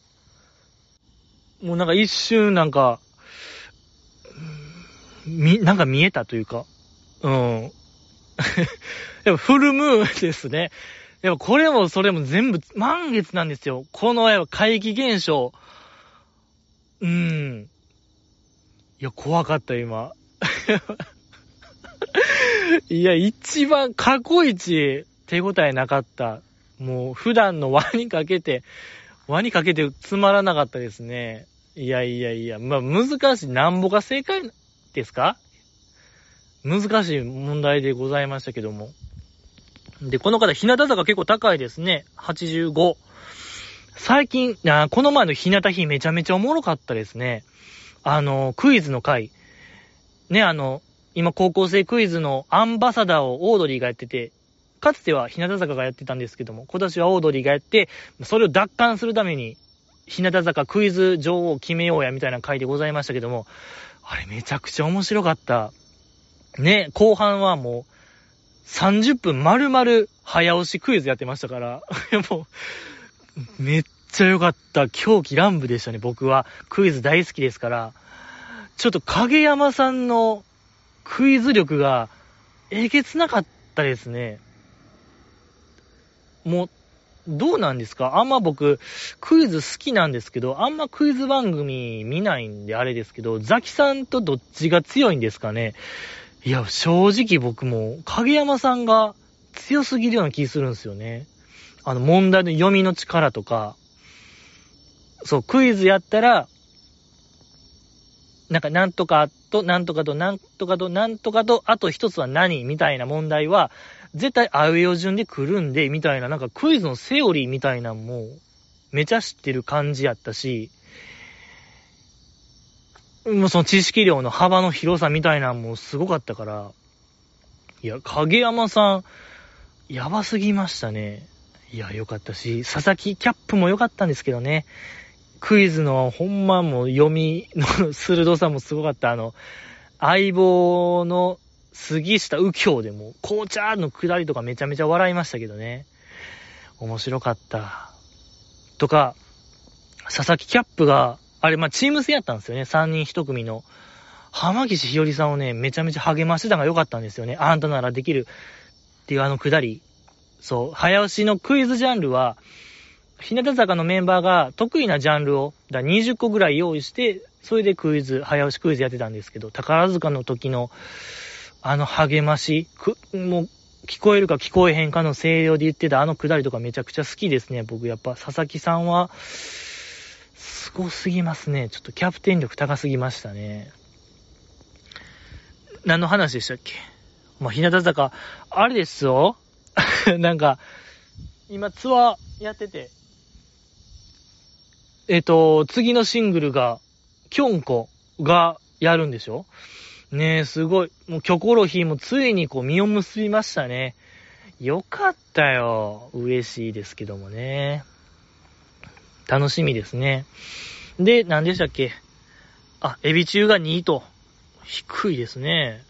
もうなんか一瞬なんか、み、なんか見えたというか、うん。やっぱフルムーンですね。やっぱこれもそれも全部満月なんですよ。このやっぱ怪奇現象。うん。いや、怖かった、今。いや、一番過去一手応えなかった。もう普段の輪にかけて、輪にかけてつまらなかったですね。いやいやいや、まあ難しい。なんぼが正解ですか？難しい問題でございましたけども。で、この方、日向坂結構高いですね。85。最近、あこの前の日向日めちゃめちゃおもろかったですね。あの、クイズの回。ね、あの、今高校生クイズのアンバサダーをオードリーがやってて、かつては日向坂がやってたんですけども、今年はオードリーがやって、それを奪還するために、日向坂クイズ女王を決めようやみたいな回でございましたけども、あれめちゃくちゃ面白かった。ね、後半はもう、30分丸々早押しクイズやってましたから、もう、めっちゃ良かった。狂気乱舞でしたね、僕は。クイズ大好きですから。ちょっと影山さんのクイズ力がえげつなかったですね。もう、どうなんですか？あんま僕、クイズ好きなんですけど、あんまクイズ番組見ないんであれですけど、ザキさんとどっちが強いんですかね？いや、正直僕も、影山さんが強すぎるような気するんですよね。あの、問題の読みの力とか、そう、クイズやったら、なんか、なんとかと、なんとかと、なんとかと、なんとかと、あと一つは何みたいな問題は、絶対あうえお順で来るんで、みたいな、なんかクイズのセオリーみたいなんも、めちゃ知ってる感じやったし、もうその知識量の幅の広さみたいなんもすごかったから、いや、影山さん、やばすぎましたね。いや、よかったし、佐々木キャップも良かったんですけどね。クイズのほんまも読みの鋭さもすごかった。あの、相棒の杉下右京でも、紅茶の下りとかめちゃめちゃ笑いましたけどね。面白かった。とか、佐々木キャップが、あれ、まあ、チーム戦やったんですよね。3人1組の。浜岸ひよりさんをね、めちゃめちゃ励ましてたのが良かったんですよね。あんたならできるっていうあのくだり。そう、早押しのクイズジャンルは、日向坂のメンバーが得意なジャンルを、だ20個ぐらい用意して、それでクイズ、早押しクイズやってたんですけど、宝塚の時の、あの励まし、く、もう、聞こえるか聞こえへんかの声量で言ってたあのくだりとかめちゃくちゃ好きですね。僕やっぱ佐々木さんは、すごすぎますね。ちょっとキャプテン力高すぎましたね。何の話でしたっけ？まあ、日向坂、あれですよ なんか、今ツアーやってて、えっ、と、次のシングルが、キョンコがやるんでしょ？ねえ、すごい。もう、キョコロヒーもついにこう、実を結びましたね。よかったよ。嬉しいですけどもね。楽しみですね。で、何でしたっけ？あ、エビ中が2位と。低いですね。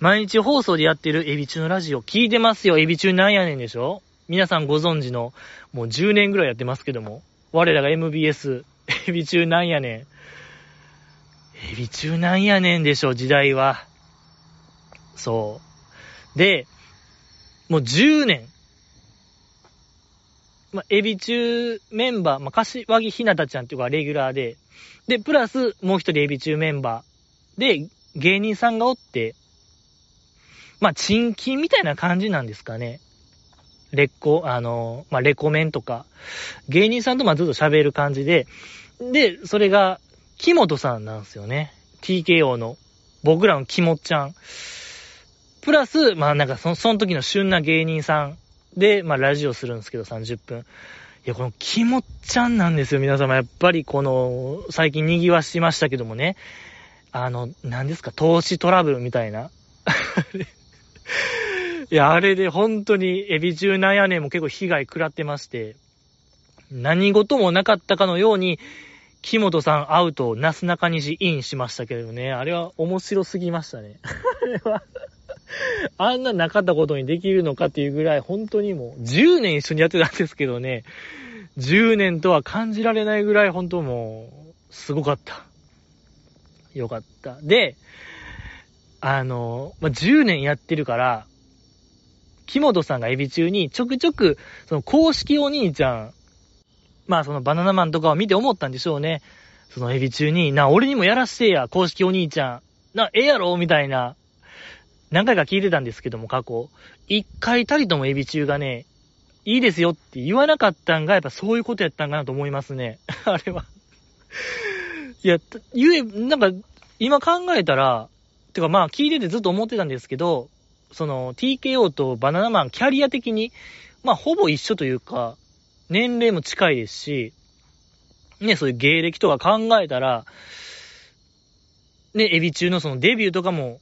毎日放送でやってるエビ中のラジオ聞いてますよ。エビ中なんやねんでしょ？皆さんご存知の、もう10年ぐらいやってますけども。我らが MBS、エビ中なんやねん。エビ中なんやねんでしょ、時代は。そう。で、もう10年。ま、エビ中メンバー、まあ、柏木ひなたちゃんっていうかレギュラーで、で、プラスもう一人エビ中メンバーで、芸人さんがおって、まあ、チンキンみたいな感じなんですかね。レッコ、あの、まあ、レコメンとか、芸人さんとまずっと喋る感じで、で、それが、木本さんなんですよね。TKO の、僕らの木本ちゃん。プラス、まあなんかその、その時の旬な芸人さんで、まあラジオするんですけど、30分。いや、この木本ちゃんなんですよ、皆様。やっぱりこの、最近賑わしましたけどもね。あの、何ですか、投資トラブルみたいな。いや、あれで本当にエビ中なんやねんも結構被害食らってまして、何事もなかったかのように、木本さんアウト、なすなかにしインしましたけどね、あれは面白すぎましたね。あれはあんななかったことにできるのかっていうぐらい、本当にもう、10年一緒にやってたんですけどね、10年とは感じられないぐらい、本当もう、すごかった。よかった。で、あの、まあ、10年やってるから、木本さんがエビ中にちょくちょく、その公式お兄ちゃん、まあそのバナナマンとかを見て思ったんでしょうね。そのエビ中に、な、俺にもやらしてや、公式お兄ちゃん。な、ええやろ？みたいな、何回か聞いてたんですけども、過去。一回たりともエビ中がね、いいですよって言わなかったんが、やっぱそういうことやったんかなと思いますね。あれは。いや、言え、なんか、今考えたら、てかまあ聞いててずっと思ってたんですけど、その TKO とバナナマン、キャリア的に、まあほぼ一緒というか、年齢も近いですし、ね、そういう芸歴とか考えたら、ね、エビ中のそのデビューとかも、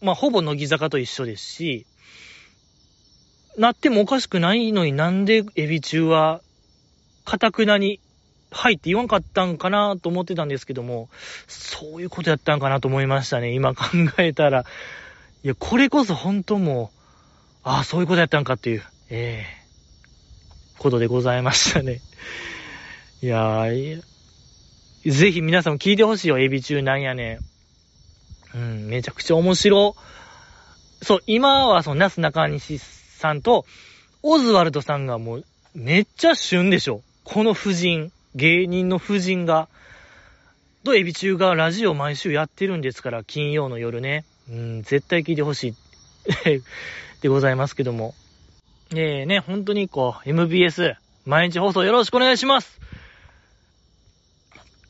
まあ、ほぼ乃木坂と一緒ですし、なってもおかしくないのになんでエビ中は、かたくなに、はいって言わんかったんかなと思ってたんですけども、そういうことやったんかなと思いましたね。今考えたら。いや、これこそ本当もう、ああ、そういうことやったんかっていう、ええー、ことでございましたね。いやー、ぜひ皆さんも聞いてほしいよ、エビ中なんやねん。うん、めちゃくちゃ面白。そう、今はその、ナス中西さんと、オズワルドさんがもう、めっちゃ旬でしょ。この夫人、芸人の夫人が、とエビ中がラジオ毎週やってるんですから、金曜の夜ね。うん、絶対聞いてほしい。でございますけども。えーね、本当にこう、MBS、毎日放送よろしくお願いします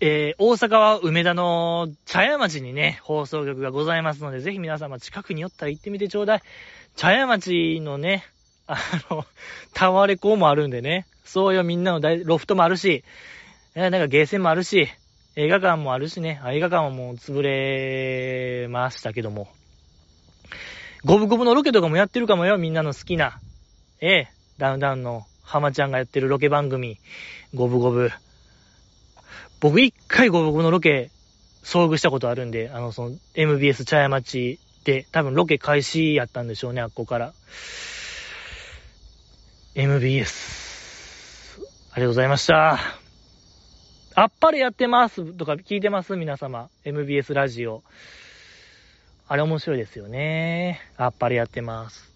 えー、大阪は梅田の茶屋町にね、放送局がございますので、ぜひ皆様近くに寄ったら行ってみてちょうだい。茶屋町のね、あの、タワレコもあるんでね、そうよみんなのロフトもあるし、えー、なんかゲーセンもあるし、映画館もあるしね、映画館はもう潰れましたけども。ゴブゴブのロケとかもやってるかもよ、みんなの好きな。ええダウンダウンの浜ちゃんがやってるロケ番組、ゴブゴブ。僕一回ご僕のロケ遭遇したことあるんで、あの、その MBS 茶屋町で、多分ロケ開始やったんでしょうね、あっこから。MBS。ありがとうございました。あっぱれやってますとか聞いてます？皆様。MBS ラジオ。あれ面白いですよね。あっぱれやってます。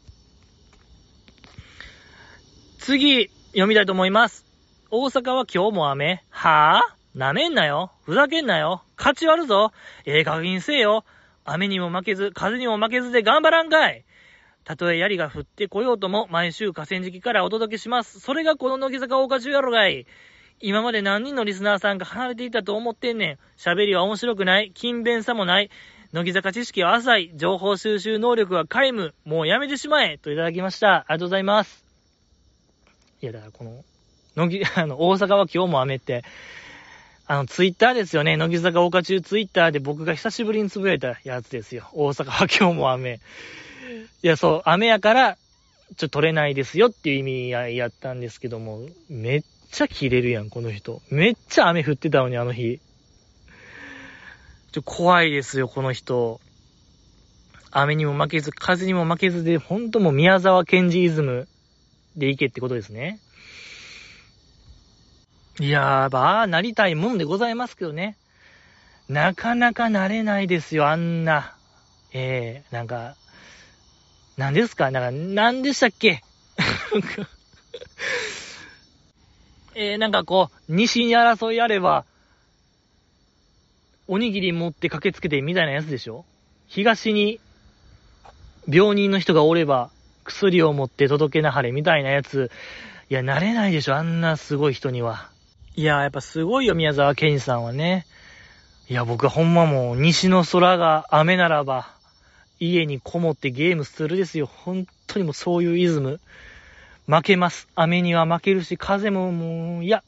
次、読みたいと思います。大阪は今日も雨はぁ、あ、なめんなよ。ふざけんなよ。勝ち割るぞ。ええ加減せよ。雨にも負けず、風にも負けずで頑張らんかい。たとえ槍が降ってこようとも、毎週河川敷からお届けします。それがこの乃木坂大花中やろがい。今まで何人のリスナーさんが離れていたと思ってんねん。喋りは面白くない。勤勉さもない。乃木坂知識は浅い。情報収集能力は皆無。もうやめてしまえ。といただきました。ありがとうございます。いや、だからこの、乃木、あの、大阪は今日も雨って、あの、ツイッターですよね。乃木坂岡中ツイッターで僕が久しぶりにつぶやいたやつですよ。大阪は今日も雨。いや、そう、雨やから、ちょっと取れないですよっていう意味ややったんですけども、めっっちゃ切れるやん、この人。めっちゃ雨降ってたのに、あの日。ちょ、怖いですよ、この人。雨にも負けず、風にも負けずで、ほんともう宮沢賢治イズムでいけってことですね。いやー、ばあ、なりたいもんでございますけどね。なかなかなれないですよ、あんな。えー、なんか、何ですか？なんか、何でしたっけ？えー、なんかこう、西に争いあれば、おにぎり持って駆けつけてみたいなやつでしょ？東に、病人の人がおれば、薬を持って届けなはれみたいなやつ、いや、なれないでしょあんなすごい人には。いや、やっぱすごいよ、宮沢賢治さんはね。いや、僕はほんまもう、西の空が雨ならば、家にこもってゲームするですよ。本当にもうそういうイズム。負けます。雨には負けるし、風ももう、いや。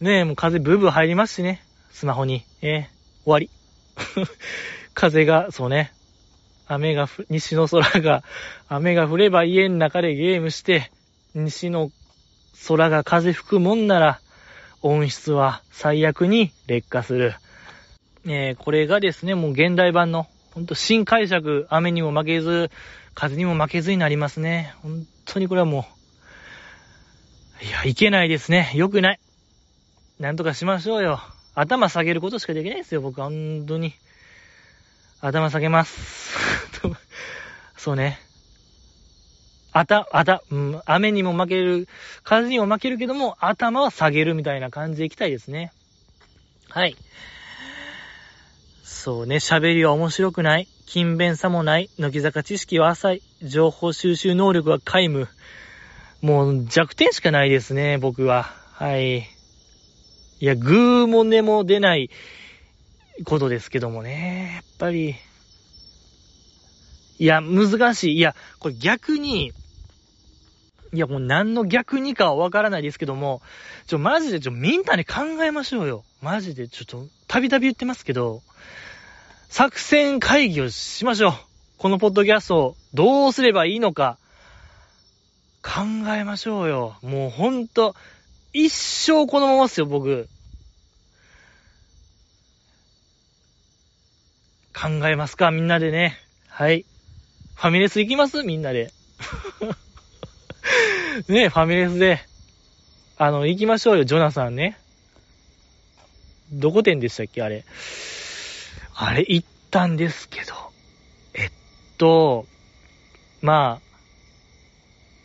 ねえ、もう風ブーブー入りますしね。スマホに。ええ終わり。風が、そうね。雨が西の空が、雨が降れば家の中でゲームして、西の空が風吹くもんなら、音質は最悪に劣化する。えー、これがですね、もう現代版のほんと新解釈、雨にも負けず、風にも負けずになりますね。本当にこれはもう、いや、いけないですね。よくない。なんとかしましょうよ。頭下げることしかできないですよ、僕は。本当に。頭下げます。そうね。あた、あた、うん、雨にも負ける、風にも負けるけども、頭は下げるみたいな感じでいきたいですね。はい。そうね、喋りは面白くない。勤勉さもない。乃木坂知識は浅い。情報収集能力は皆無。もう弱点しかないですね、僕は。はい。いや、グーも根も出ないことですけどもね。やっぱり。いや、難しい。いや、これ逆に、いや、もう何の逆にかはわからないですけども、ちょ、マジで、ちょ、みんなで考えましょうよ。マジで、ちょっと、たびたび言ってますけど、作戦会議をしましょう。このポッドキャストをどうすればいいのか、考えましょうよ。もうほんと、一生このままっすよ、僕。考えますか、みんなでね。はい。ファミレス行きます？みんなで。ねファミレスで。あの、行きましょうよ、ジョナサンね。どこ店でしたっけあれ。あれ、行ったんですけど。えっと、ま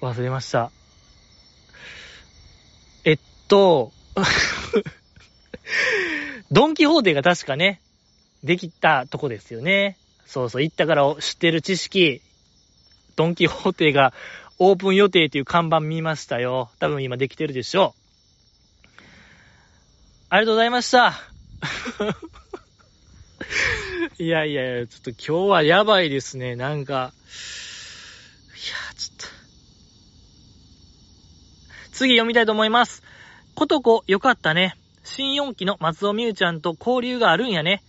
あ、忘れました。えっと、ドンキホーテが確かね、できたとこですよね。そうそう、行ったから知ってる知識、ドンキホーテがオープン予定っていう看板見ましたよ。多分今できてるでしょう。ありがとうございました。いやいやいや、ちょっと今日はやばいですね。なんか、いや、ちょっと。次読みたいと思います。ことこよかったね。新4期の松尾美優ちゃんと交流があるんやね。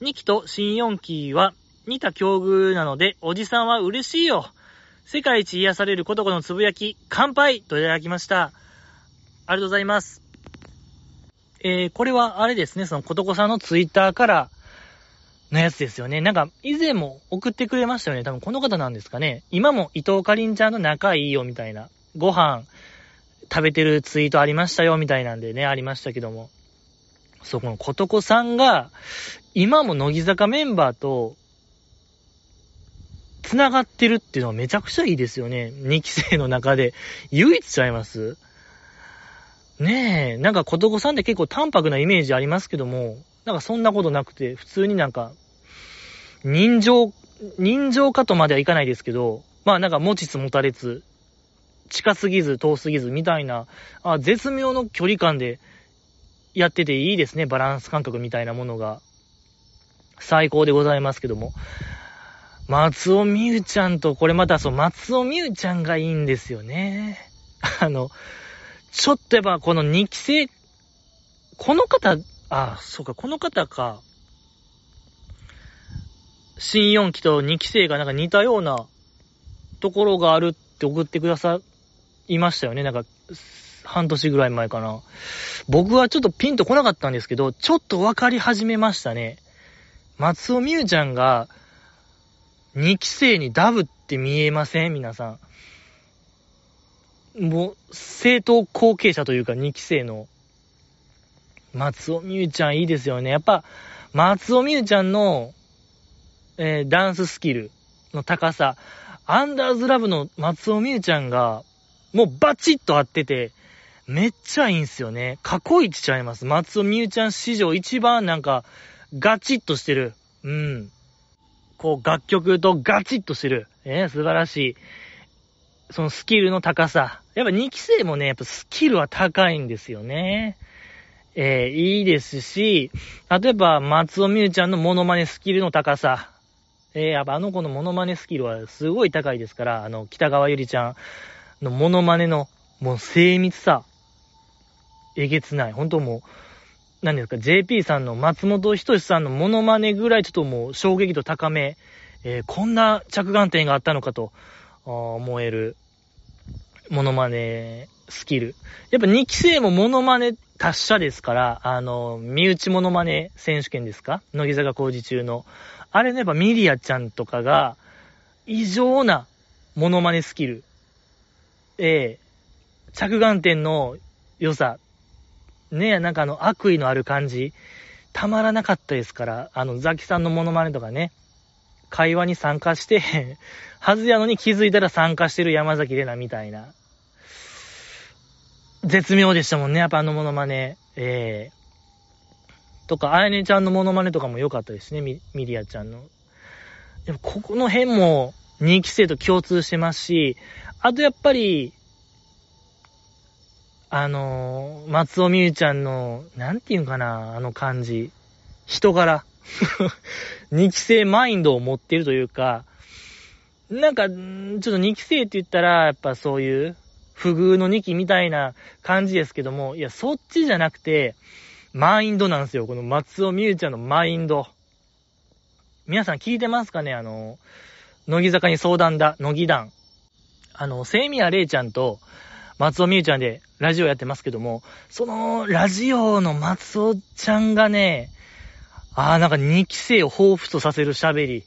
2期と新4期は似た境遇なので、おじさんは嬉しいよ。世界一癒されることこのつぶやき、乾杯といただきました。ありがとうございます。えー、これはあれですね、そのことこさんのツイッターからのやつですよね。なんか、以前も送ってくれましたよね。多分この方なんですかね。今も伊藤かりんちゃんと仲いいよみたいな。ご飯食べてるツイートありましたよみたいなんでね、ありましたけども。そう、このことこさんが、今も乃木坂メンバーと繋がってるっていうのはめちゃくちゃいいですよね。2期生の中で。唯一ちゃいます？ねえ、なんかことこさんって結構淡白なイメージありますけども、なんかそんなことなくて、普通になんか、人情、人情かとまではいかないですけど、まあなんか持ちつ持たれつ、近すぎず遠すぎずみたいな、あ絶妙の距離感でやってていいですね、バランス感覚みたいなものが。最高でございますけども。松尾美優ちゃんと、これまたそう、松尾美優ちゃんがいいんですよね。あの、ちょっとやっぱこの2期生、この方、あ、そうか、この方か。新4期と2期生がなんか似たようなところがあるって送ってくださいましたよね。なんか、半年ぐらい前かな。僕はちょっとピンと来なかったんですけど、ちょっと分かり始めましたね。松尾美優ちゃんが、2期生にダブって見えません？皆さん。もう、正当後継者というか2期生の、松尾美優ちゃんいいですよね。やっぱ、松尾美優ちゃんの、えー、ダンススキルの高さ、アンダーズラブの松尾美優ちゃんが、もうバチッと合ってて、めっちゃいいんすよね。過去一ちゃいます。松尾美優ちゃん史上一番なんか、ガチッとしてる。うん。こう楽曲とガチッとしてる。えー、素晴らしい。そのスキルの高さ。やっぱ2期生もね、やっぱスキルは高いんですよね。えー、いいですし、例えば松尾美優ちゃんのモノマネスキルの高さ。えー、やっぱあの子のモノマネスキルはすごい高いですから、あの、北川ゆりちゃんのモノマネの、もう精密さ。えげつない。本当もう、何ですか、JP さんの松本人志さんのモノマネぐらいちょっともう衝撃度高め、えー、こんな着眼点があったのかと思える、モノマネスキル。やっぱ2期生もモノマネ達者ですから、あの、身内モノマネ選手権ですか？乃木坂工事中の。あれね、やっぱミリアちゃんとかが、異常なモノマネスキル。ええ着眼点の良さ。ねなんかあの悪意のある感じ。たまらなかったですから、あの、ザキさんのモノマネとかね、会話に参加して はずやのに気づいたら参加してる山崎玲奈みたいな。絶妙でしたもんね、やっぱあのモノマネ。ええー、とか、あやねちゃんのモノマネとかも良かったですね、ミリアちゃんの。やっぱここの辺も2期生と共通してますし、あとやっぱり、あのー、松尾美優ちゃんの、なんていうんかな、あの感じ。人柄。二期生マインドを持ってるというか、なんか、ちょっと二期生って言ったら、やっぱそういう、不遇の二期みたいな感じですけども、いや、そっちじゃなくて、マインドなんですよ。この松尾美優ちゃんのマインド。皆さん聞いてますかね？あの、乃木坂に相談だ、乃木団。あの、セイミヤレイちゃんと、松尾美優ちゃんでラジオやってますけども、そのラジオの松尾ちゃんがね、ああ、なんか2期生を彷彿とさせる喋り。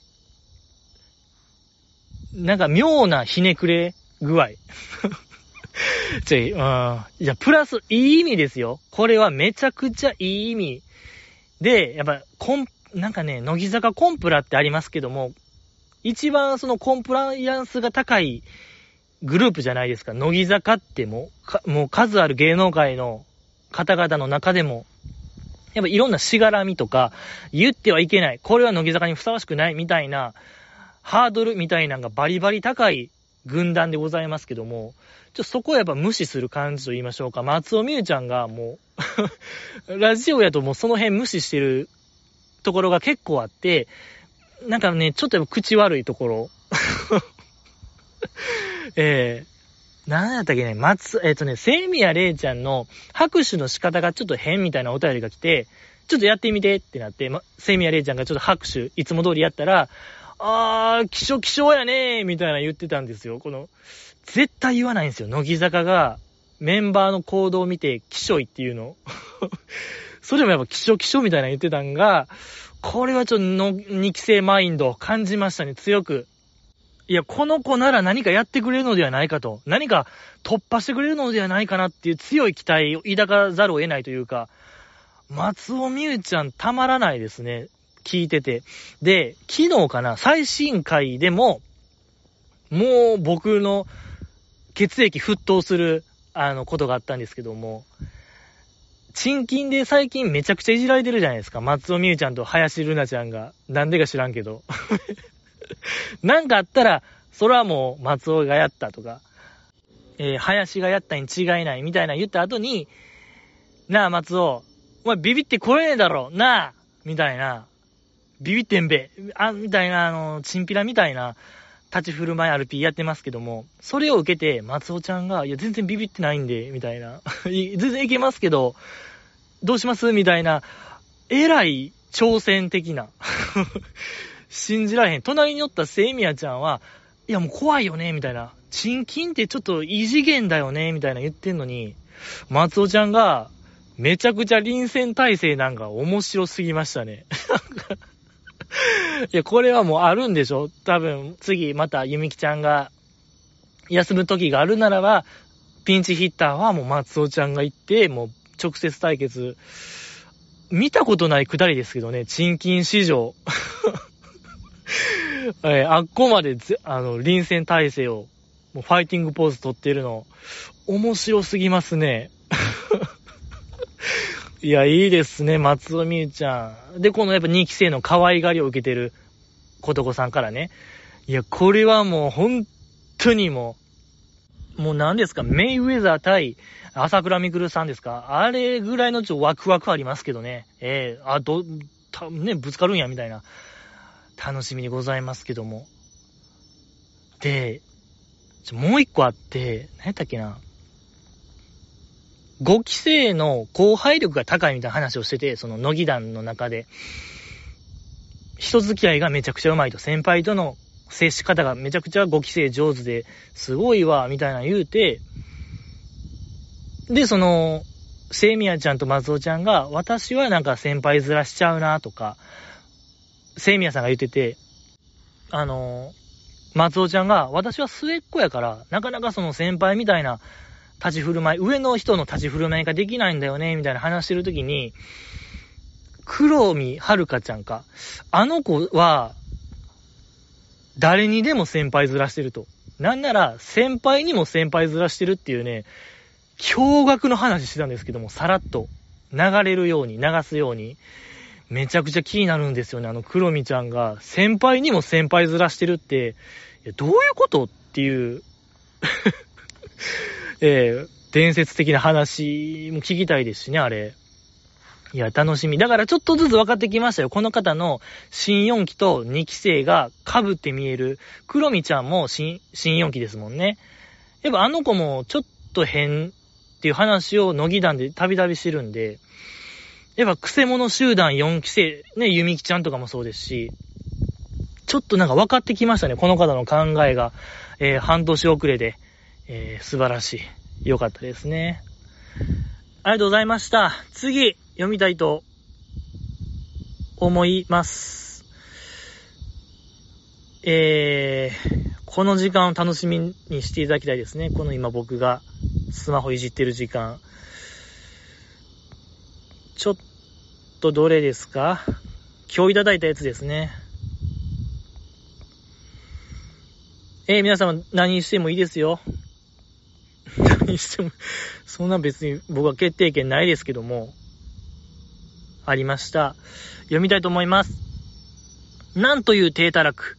なんか妙なひねくれ具合。ちょい、うん。いや、プラス、いい意味ですよ。これはめちゃくちゃいい意味。で、やっぱ、コン、なんかね、乃木坂コンプラってありますけども、一番そのコンプライアンスが高いグループじゃないですか。乃木坂ってもう、もう数ある芸能界の方々の中でも、やっぱいろんなしがらみとか、言ってはいけない、これは乃木坂にふさわしくないみたいな、ハードルみたいなのがバリバリ高い軍団でございますけども、ちょそこはやっぱ無視する感じと言いましょうか。松尾美優ちゃんがもう ラジオやともうその辺無視してるところが結構あって、なんかね、ちょっとやっぱ口悪いところ えー、なんやったっけね、松、えっ、ー、とね、セイミヤレイちゃんの拍手の仕方がちょっと変みたいなお便りが来て、ちょっとやってみてってなって、ま、セイミヤレイちゃんがちょっと拍手、いつも通りやったら、あー、気象気象やねー、みたいな言ってたんですよ。この、絶対言わないんですよ。乃木坂が、メンバーの行動を見て、気象いっていうの。それもやっぱ気象気象みたいな言ってたんが、これはちょっとの、二期生マインドを感じましたね、強く。いや、この子なら何かやってくれるのではないかと、何か突破してくれるのではないかなっていう強い期待を抱かざるを得ないというか、松尾美優ちゃんたまらないですね。聞いてて。で、昨日かな、最新回でも、もう僕の血液沸騰する、あの、ことがあったんですけども、賃金で最近めちゃくちゃいじられてるじゃないですか。松尾美優ちゃんと林瑠奈ちゃんが。なんでか知らんけど。なんかあったら、それはもう松尾がやったとか、えー、林がやったに違いないみたいな言った後に、なあ松尾、お前ビビってこれねえだろ、なあみたいな、ビビってんべ、あ、みたいな、あの、チンピラみたいな、立ち振る舞い RP やってますけども、それを受けて、松尾ちゃんが、いや、全然ビビってないんで、みたいな。全然いけますけど、どうします？みたいな、えらい挑戦的な 信じられへん。隣におったセイミヤちゃんは、いやもう怖いよね、みたいな。賃金ってちょっと異次元だよね、みたいな言ってんのに、松尾ちゃんが、めちゃくちゃ臨戦態勢なんか面白すぎましたね。いや、これはもうあるんでしょ？多分、次またゆみきちゃんが休む時があるならば、ピンチヒッターはもう松尾ちゃんが行って、もう直接対決、見たことないくだりですけどね、賃金市場。え、あっこまであの、臨戦態勢を、もうファイティングポーズ取ってるの、面白すぎますね。いや、いいですね、松尾美優ちゃん。で、このやっぱ2期生の可愛がりを受けてることこさんからね。いや、これはもう本当にもう、もう何ですか、メイウェザー対朝倉未来さんですか？あれぐらいのちょっとワクワクありますけどね。ええー、あ、ど、た、ね、ぶつかるんや、みたいな。楽しみにございますけども。で、ちょもう一個あって、何やったっけな？5期生の後輩力が高いみたいな話をしてて、その乃木団の中で。人付き合いがめちゃくちゃうまいと。先輩との接し方がめちゃくちゃご規制上手で、すごいわ、みたいな言うて、で、その、セイミヤちゃんと松尾ちゃんが、私はなんか先輩ずらしちゃうな、とか、セイミヤさんが言ってて、あの、松尾ちゃんが、私は末っ子やから、なかなかその先輩みたいな立ち振る舞い、上の人の立ち振る舞いができないんだよね、みたいな話してるときに、黒見遥ちゃんか。あの子は、誰にでも先輩ずらしてると。なんなら、先輩にも先輩ずらしてるっていうね、驚愕の話してたんですけども、さらっと流れるように、流すように、めちゃくちゃ気になるんですよね。あの、黒見ちゃんが、先輩にも先輩ずらしてるって、どういうこと？っていうえー、伝説的な話も聞きたいですしね、あれ。いや、楽しみ。だからちょっとずつ分かってきましたよ。この方の新4期と2期生が被って見える。黒見ちゃんも新、新4期ですもんね。やっぱあの子もちょっと変っていう話を乃木団でたびたびしてるんで、やっぱ癖者集団4期生、ね、ゆみきちゃんとかもそうですし、ちょっとなんか分かってきましたね。この方の考えが。えー、半年遅れで、えー、素晴らしい。良かったですね。ありがとうございました。次、読みたいと思います。えー、この時間を楽しみにしていただきたいですね。この今僕がスマホいじってる時間。ちょっとどれですか？今日いただいたやつですね。えー、皆様何してもいいですよ。何しても、そんな別に僕は決定権ないですけども。ありました。読みたいと思います。なんという低たらく。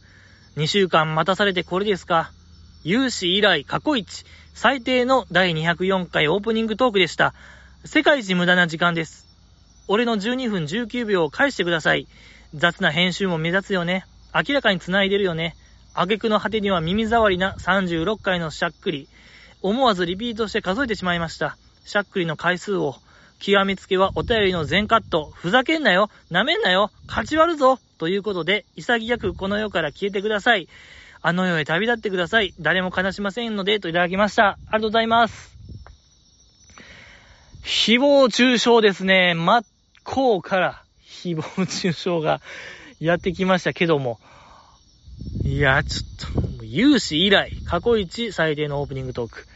2週間待たされてこれですか。有志以来過去一、最低の第204回オープニングトークでした。世界一無駄な時間です。俺の12分19秒を返してください。雑な編集も目立つよね。明らかに繋いでるよね。挙句の果てには耳障りな36回のしゃっくり。思わずリピートして数えてしまいました。しゃっくりの回数を。極めつけはお便りの全カット。ふざけんなよ。なめんなよ。勝ち割るぞ。ということで、潔くこの世から消えてください。あの世へ旅立ってください。誰も悲しませんので、といただきました。ありがとうございます。誹謗中傷ですね。真っ向から誹謗中傷がやってきましたけども。いや、ちょっと、有史以来、過去一最低のオープニングトーク。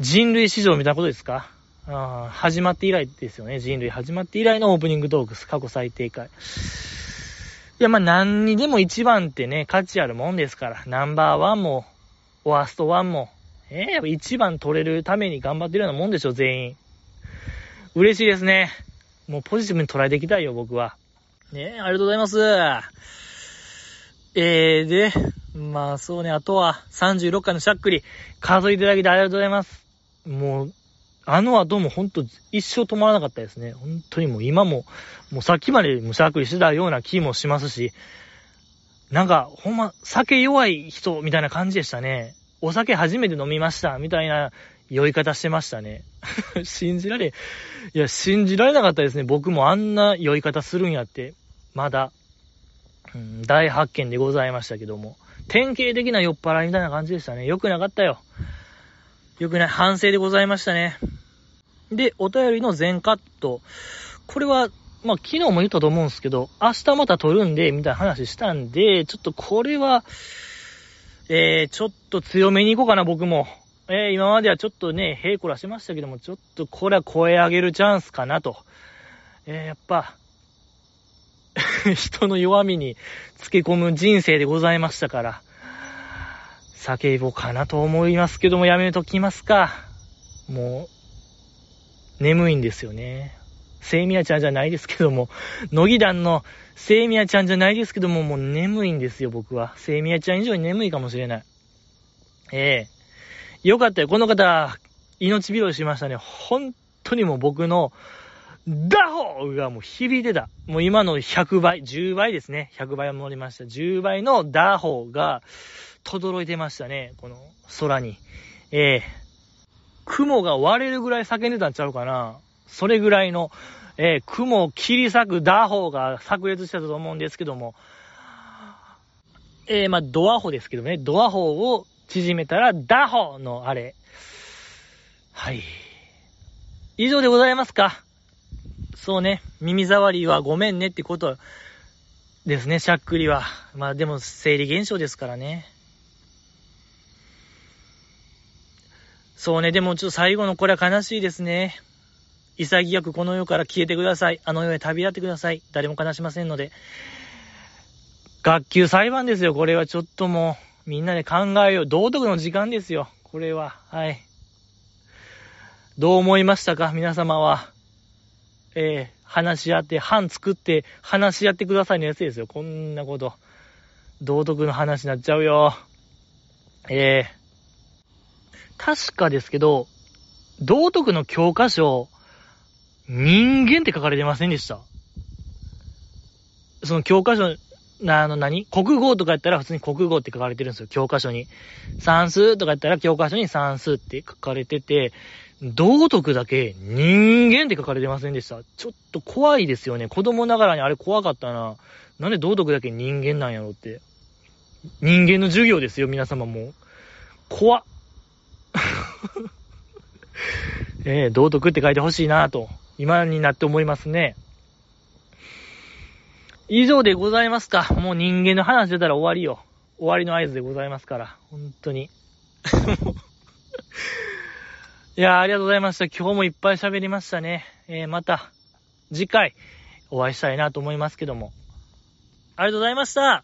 人類史上みたことですか？あ始まって以来ですよね。人類始まって以来のオープニングトークス、過去最低回。いや、まあ、何にでも一番ってね、価値あるもんですから。ナンバーワンも、ワーストワンも。えー、やっぱ一番取れるために頑張ってるようなもんでしょ、全員。嬉しいですね。もうポジティブに捉えていきたいよ、僕は。ねありがとうございます。えー、で、まあそうね、あとは36回のしゃっくり、数えていただきありがとうございます。もう、あの後もほんと一生止まらなかったですね。本当にもう今も、もうさっきまでむしゃくりしてたような気もしますし、なんかほんま酒弱い人みたいな感じでしたね。お酒初めて飲みましたみたいな酔い方してましたね。信じられ、いや、信じられなかったですね。僕もあんな酔い方するんやって。まだ、大発見でございましたけども。典型的な酔っ払いみたいな感じでしたね。良くなかったよ。よくない。反省でございましたね。で、お便りの全カット。これは、まあ、昨日も言ったと思うんですけど、明日また撮るんで、みたいな話したんで、ちょっとこれは、えー、ちょっと強めに行こうかな、僕も。えー、今まではちょっとね、へいこらしましたけども、ちょっとこれは声上げるチャンスかなと。えー、やっぱ、人の弱みにつけ込む人生でございましたから、叫ぼうかなと思いますけども、やめときますか。もう、眠いんですよね。セイミヤちゃんじゃないですけども、乃木団のセイミヤちゃんじゃないですけども、もう眠いんですよ、僕は。セイミヤちゃん以上に眠いかもしれない。ええよかったよ、この方、命拾いしましたね。本当にもう僕の、ダホーがもう響いてた。もう今の100倍、10倍ですね。100倍を乗りました。10倍のダホーが、轟いてましたね、この空に。ええー、雲が割れるぐらい叫んでたんちゃうかな。それぐらいの、えー、雲を切り裂くダホーが炸裂してたと思うんですけども、えー、まあ、ドアホですけどね、ドアホを縮めたら、ダホのあれ。はい。以上でございますか。そうね、耳障りはごめんねってことですね、しゃっくりは。まあでも、生理現象ですからね。そうね、でもちょっと最後のこれは悲しいですね。潔くこの世から消えてください。あの世へ旅立ってください。誰も悲しませんので。学級裁判ですよ、これはちょっともう、みんなで考えよう。道徳の時間ですよ、これは。はい。どう思いましたか、皆様は。えー、話し合って、班作って、話し合ってくださいのやつですよ。こんなこと。道徳の話になっちゃうよ。えー、確かですけど、道徳の教科書、人間って書かれてませんでしたその教科書、あの何？国語とかやったら普通に国語って書かれてるんですよ、教科書に。算数とかやったら教科書に算数って書かれてて、道徳だけ人間って書かれてませんでした。ちょっと怖いですよね。子供ながらにあれ怖かったな。なんで道徳だけ人間なんやろって。人間の授業ですよ、皆様も。怖っ。えー、道徳って書いてほしいなと、今になって思いますね。以上でございますか。もう人間の話出たら終わりよ。終わりの合図でございますから。本当に。いや、ありがとうございました。今日もいっぱい喋りましたね。えー、また、次回、お会いしたいなと思いますけども。ありがとうございました。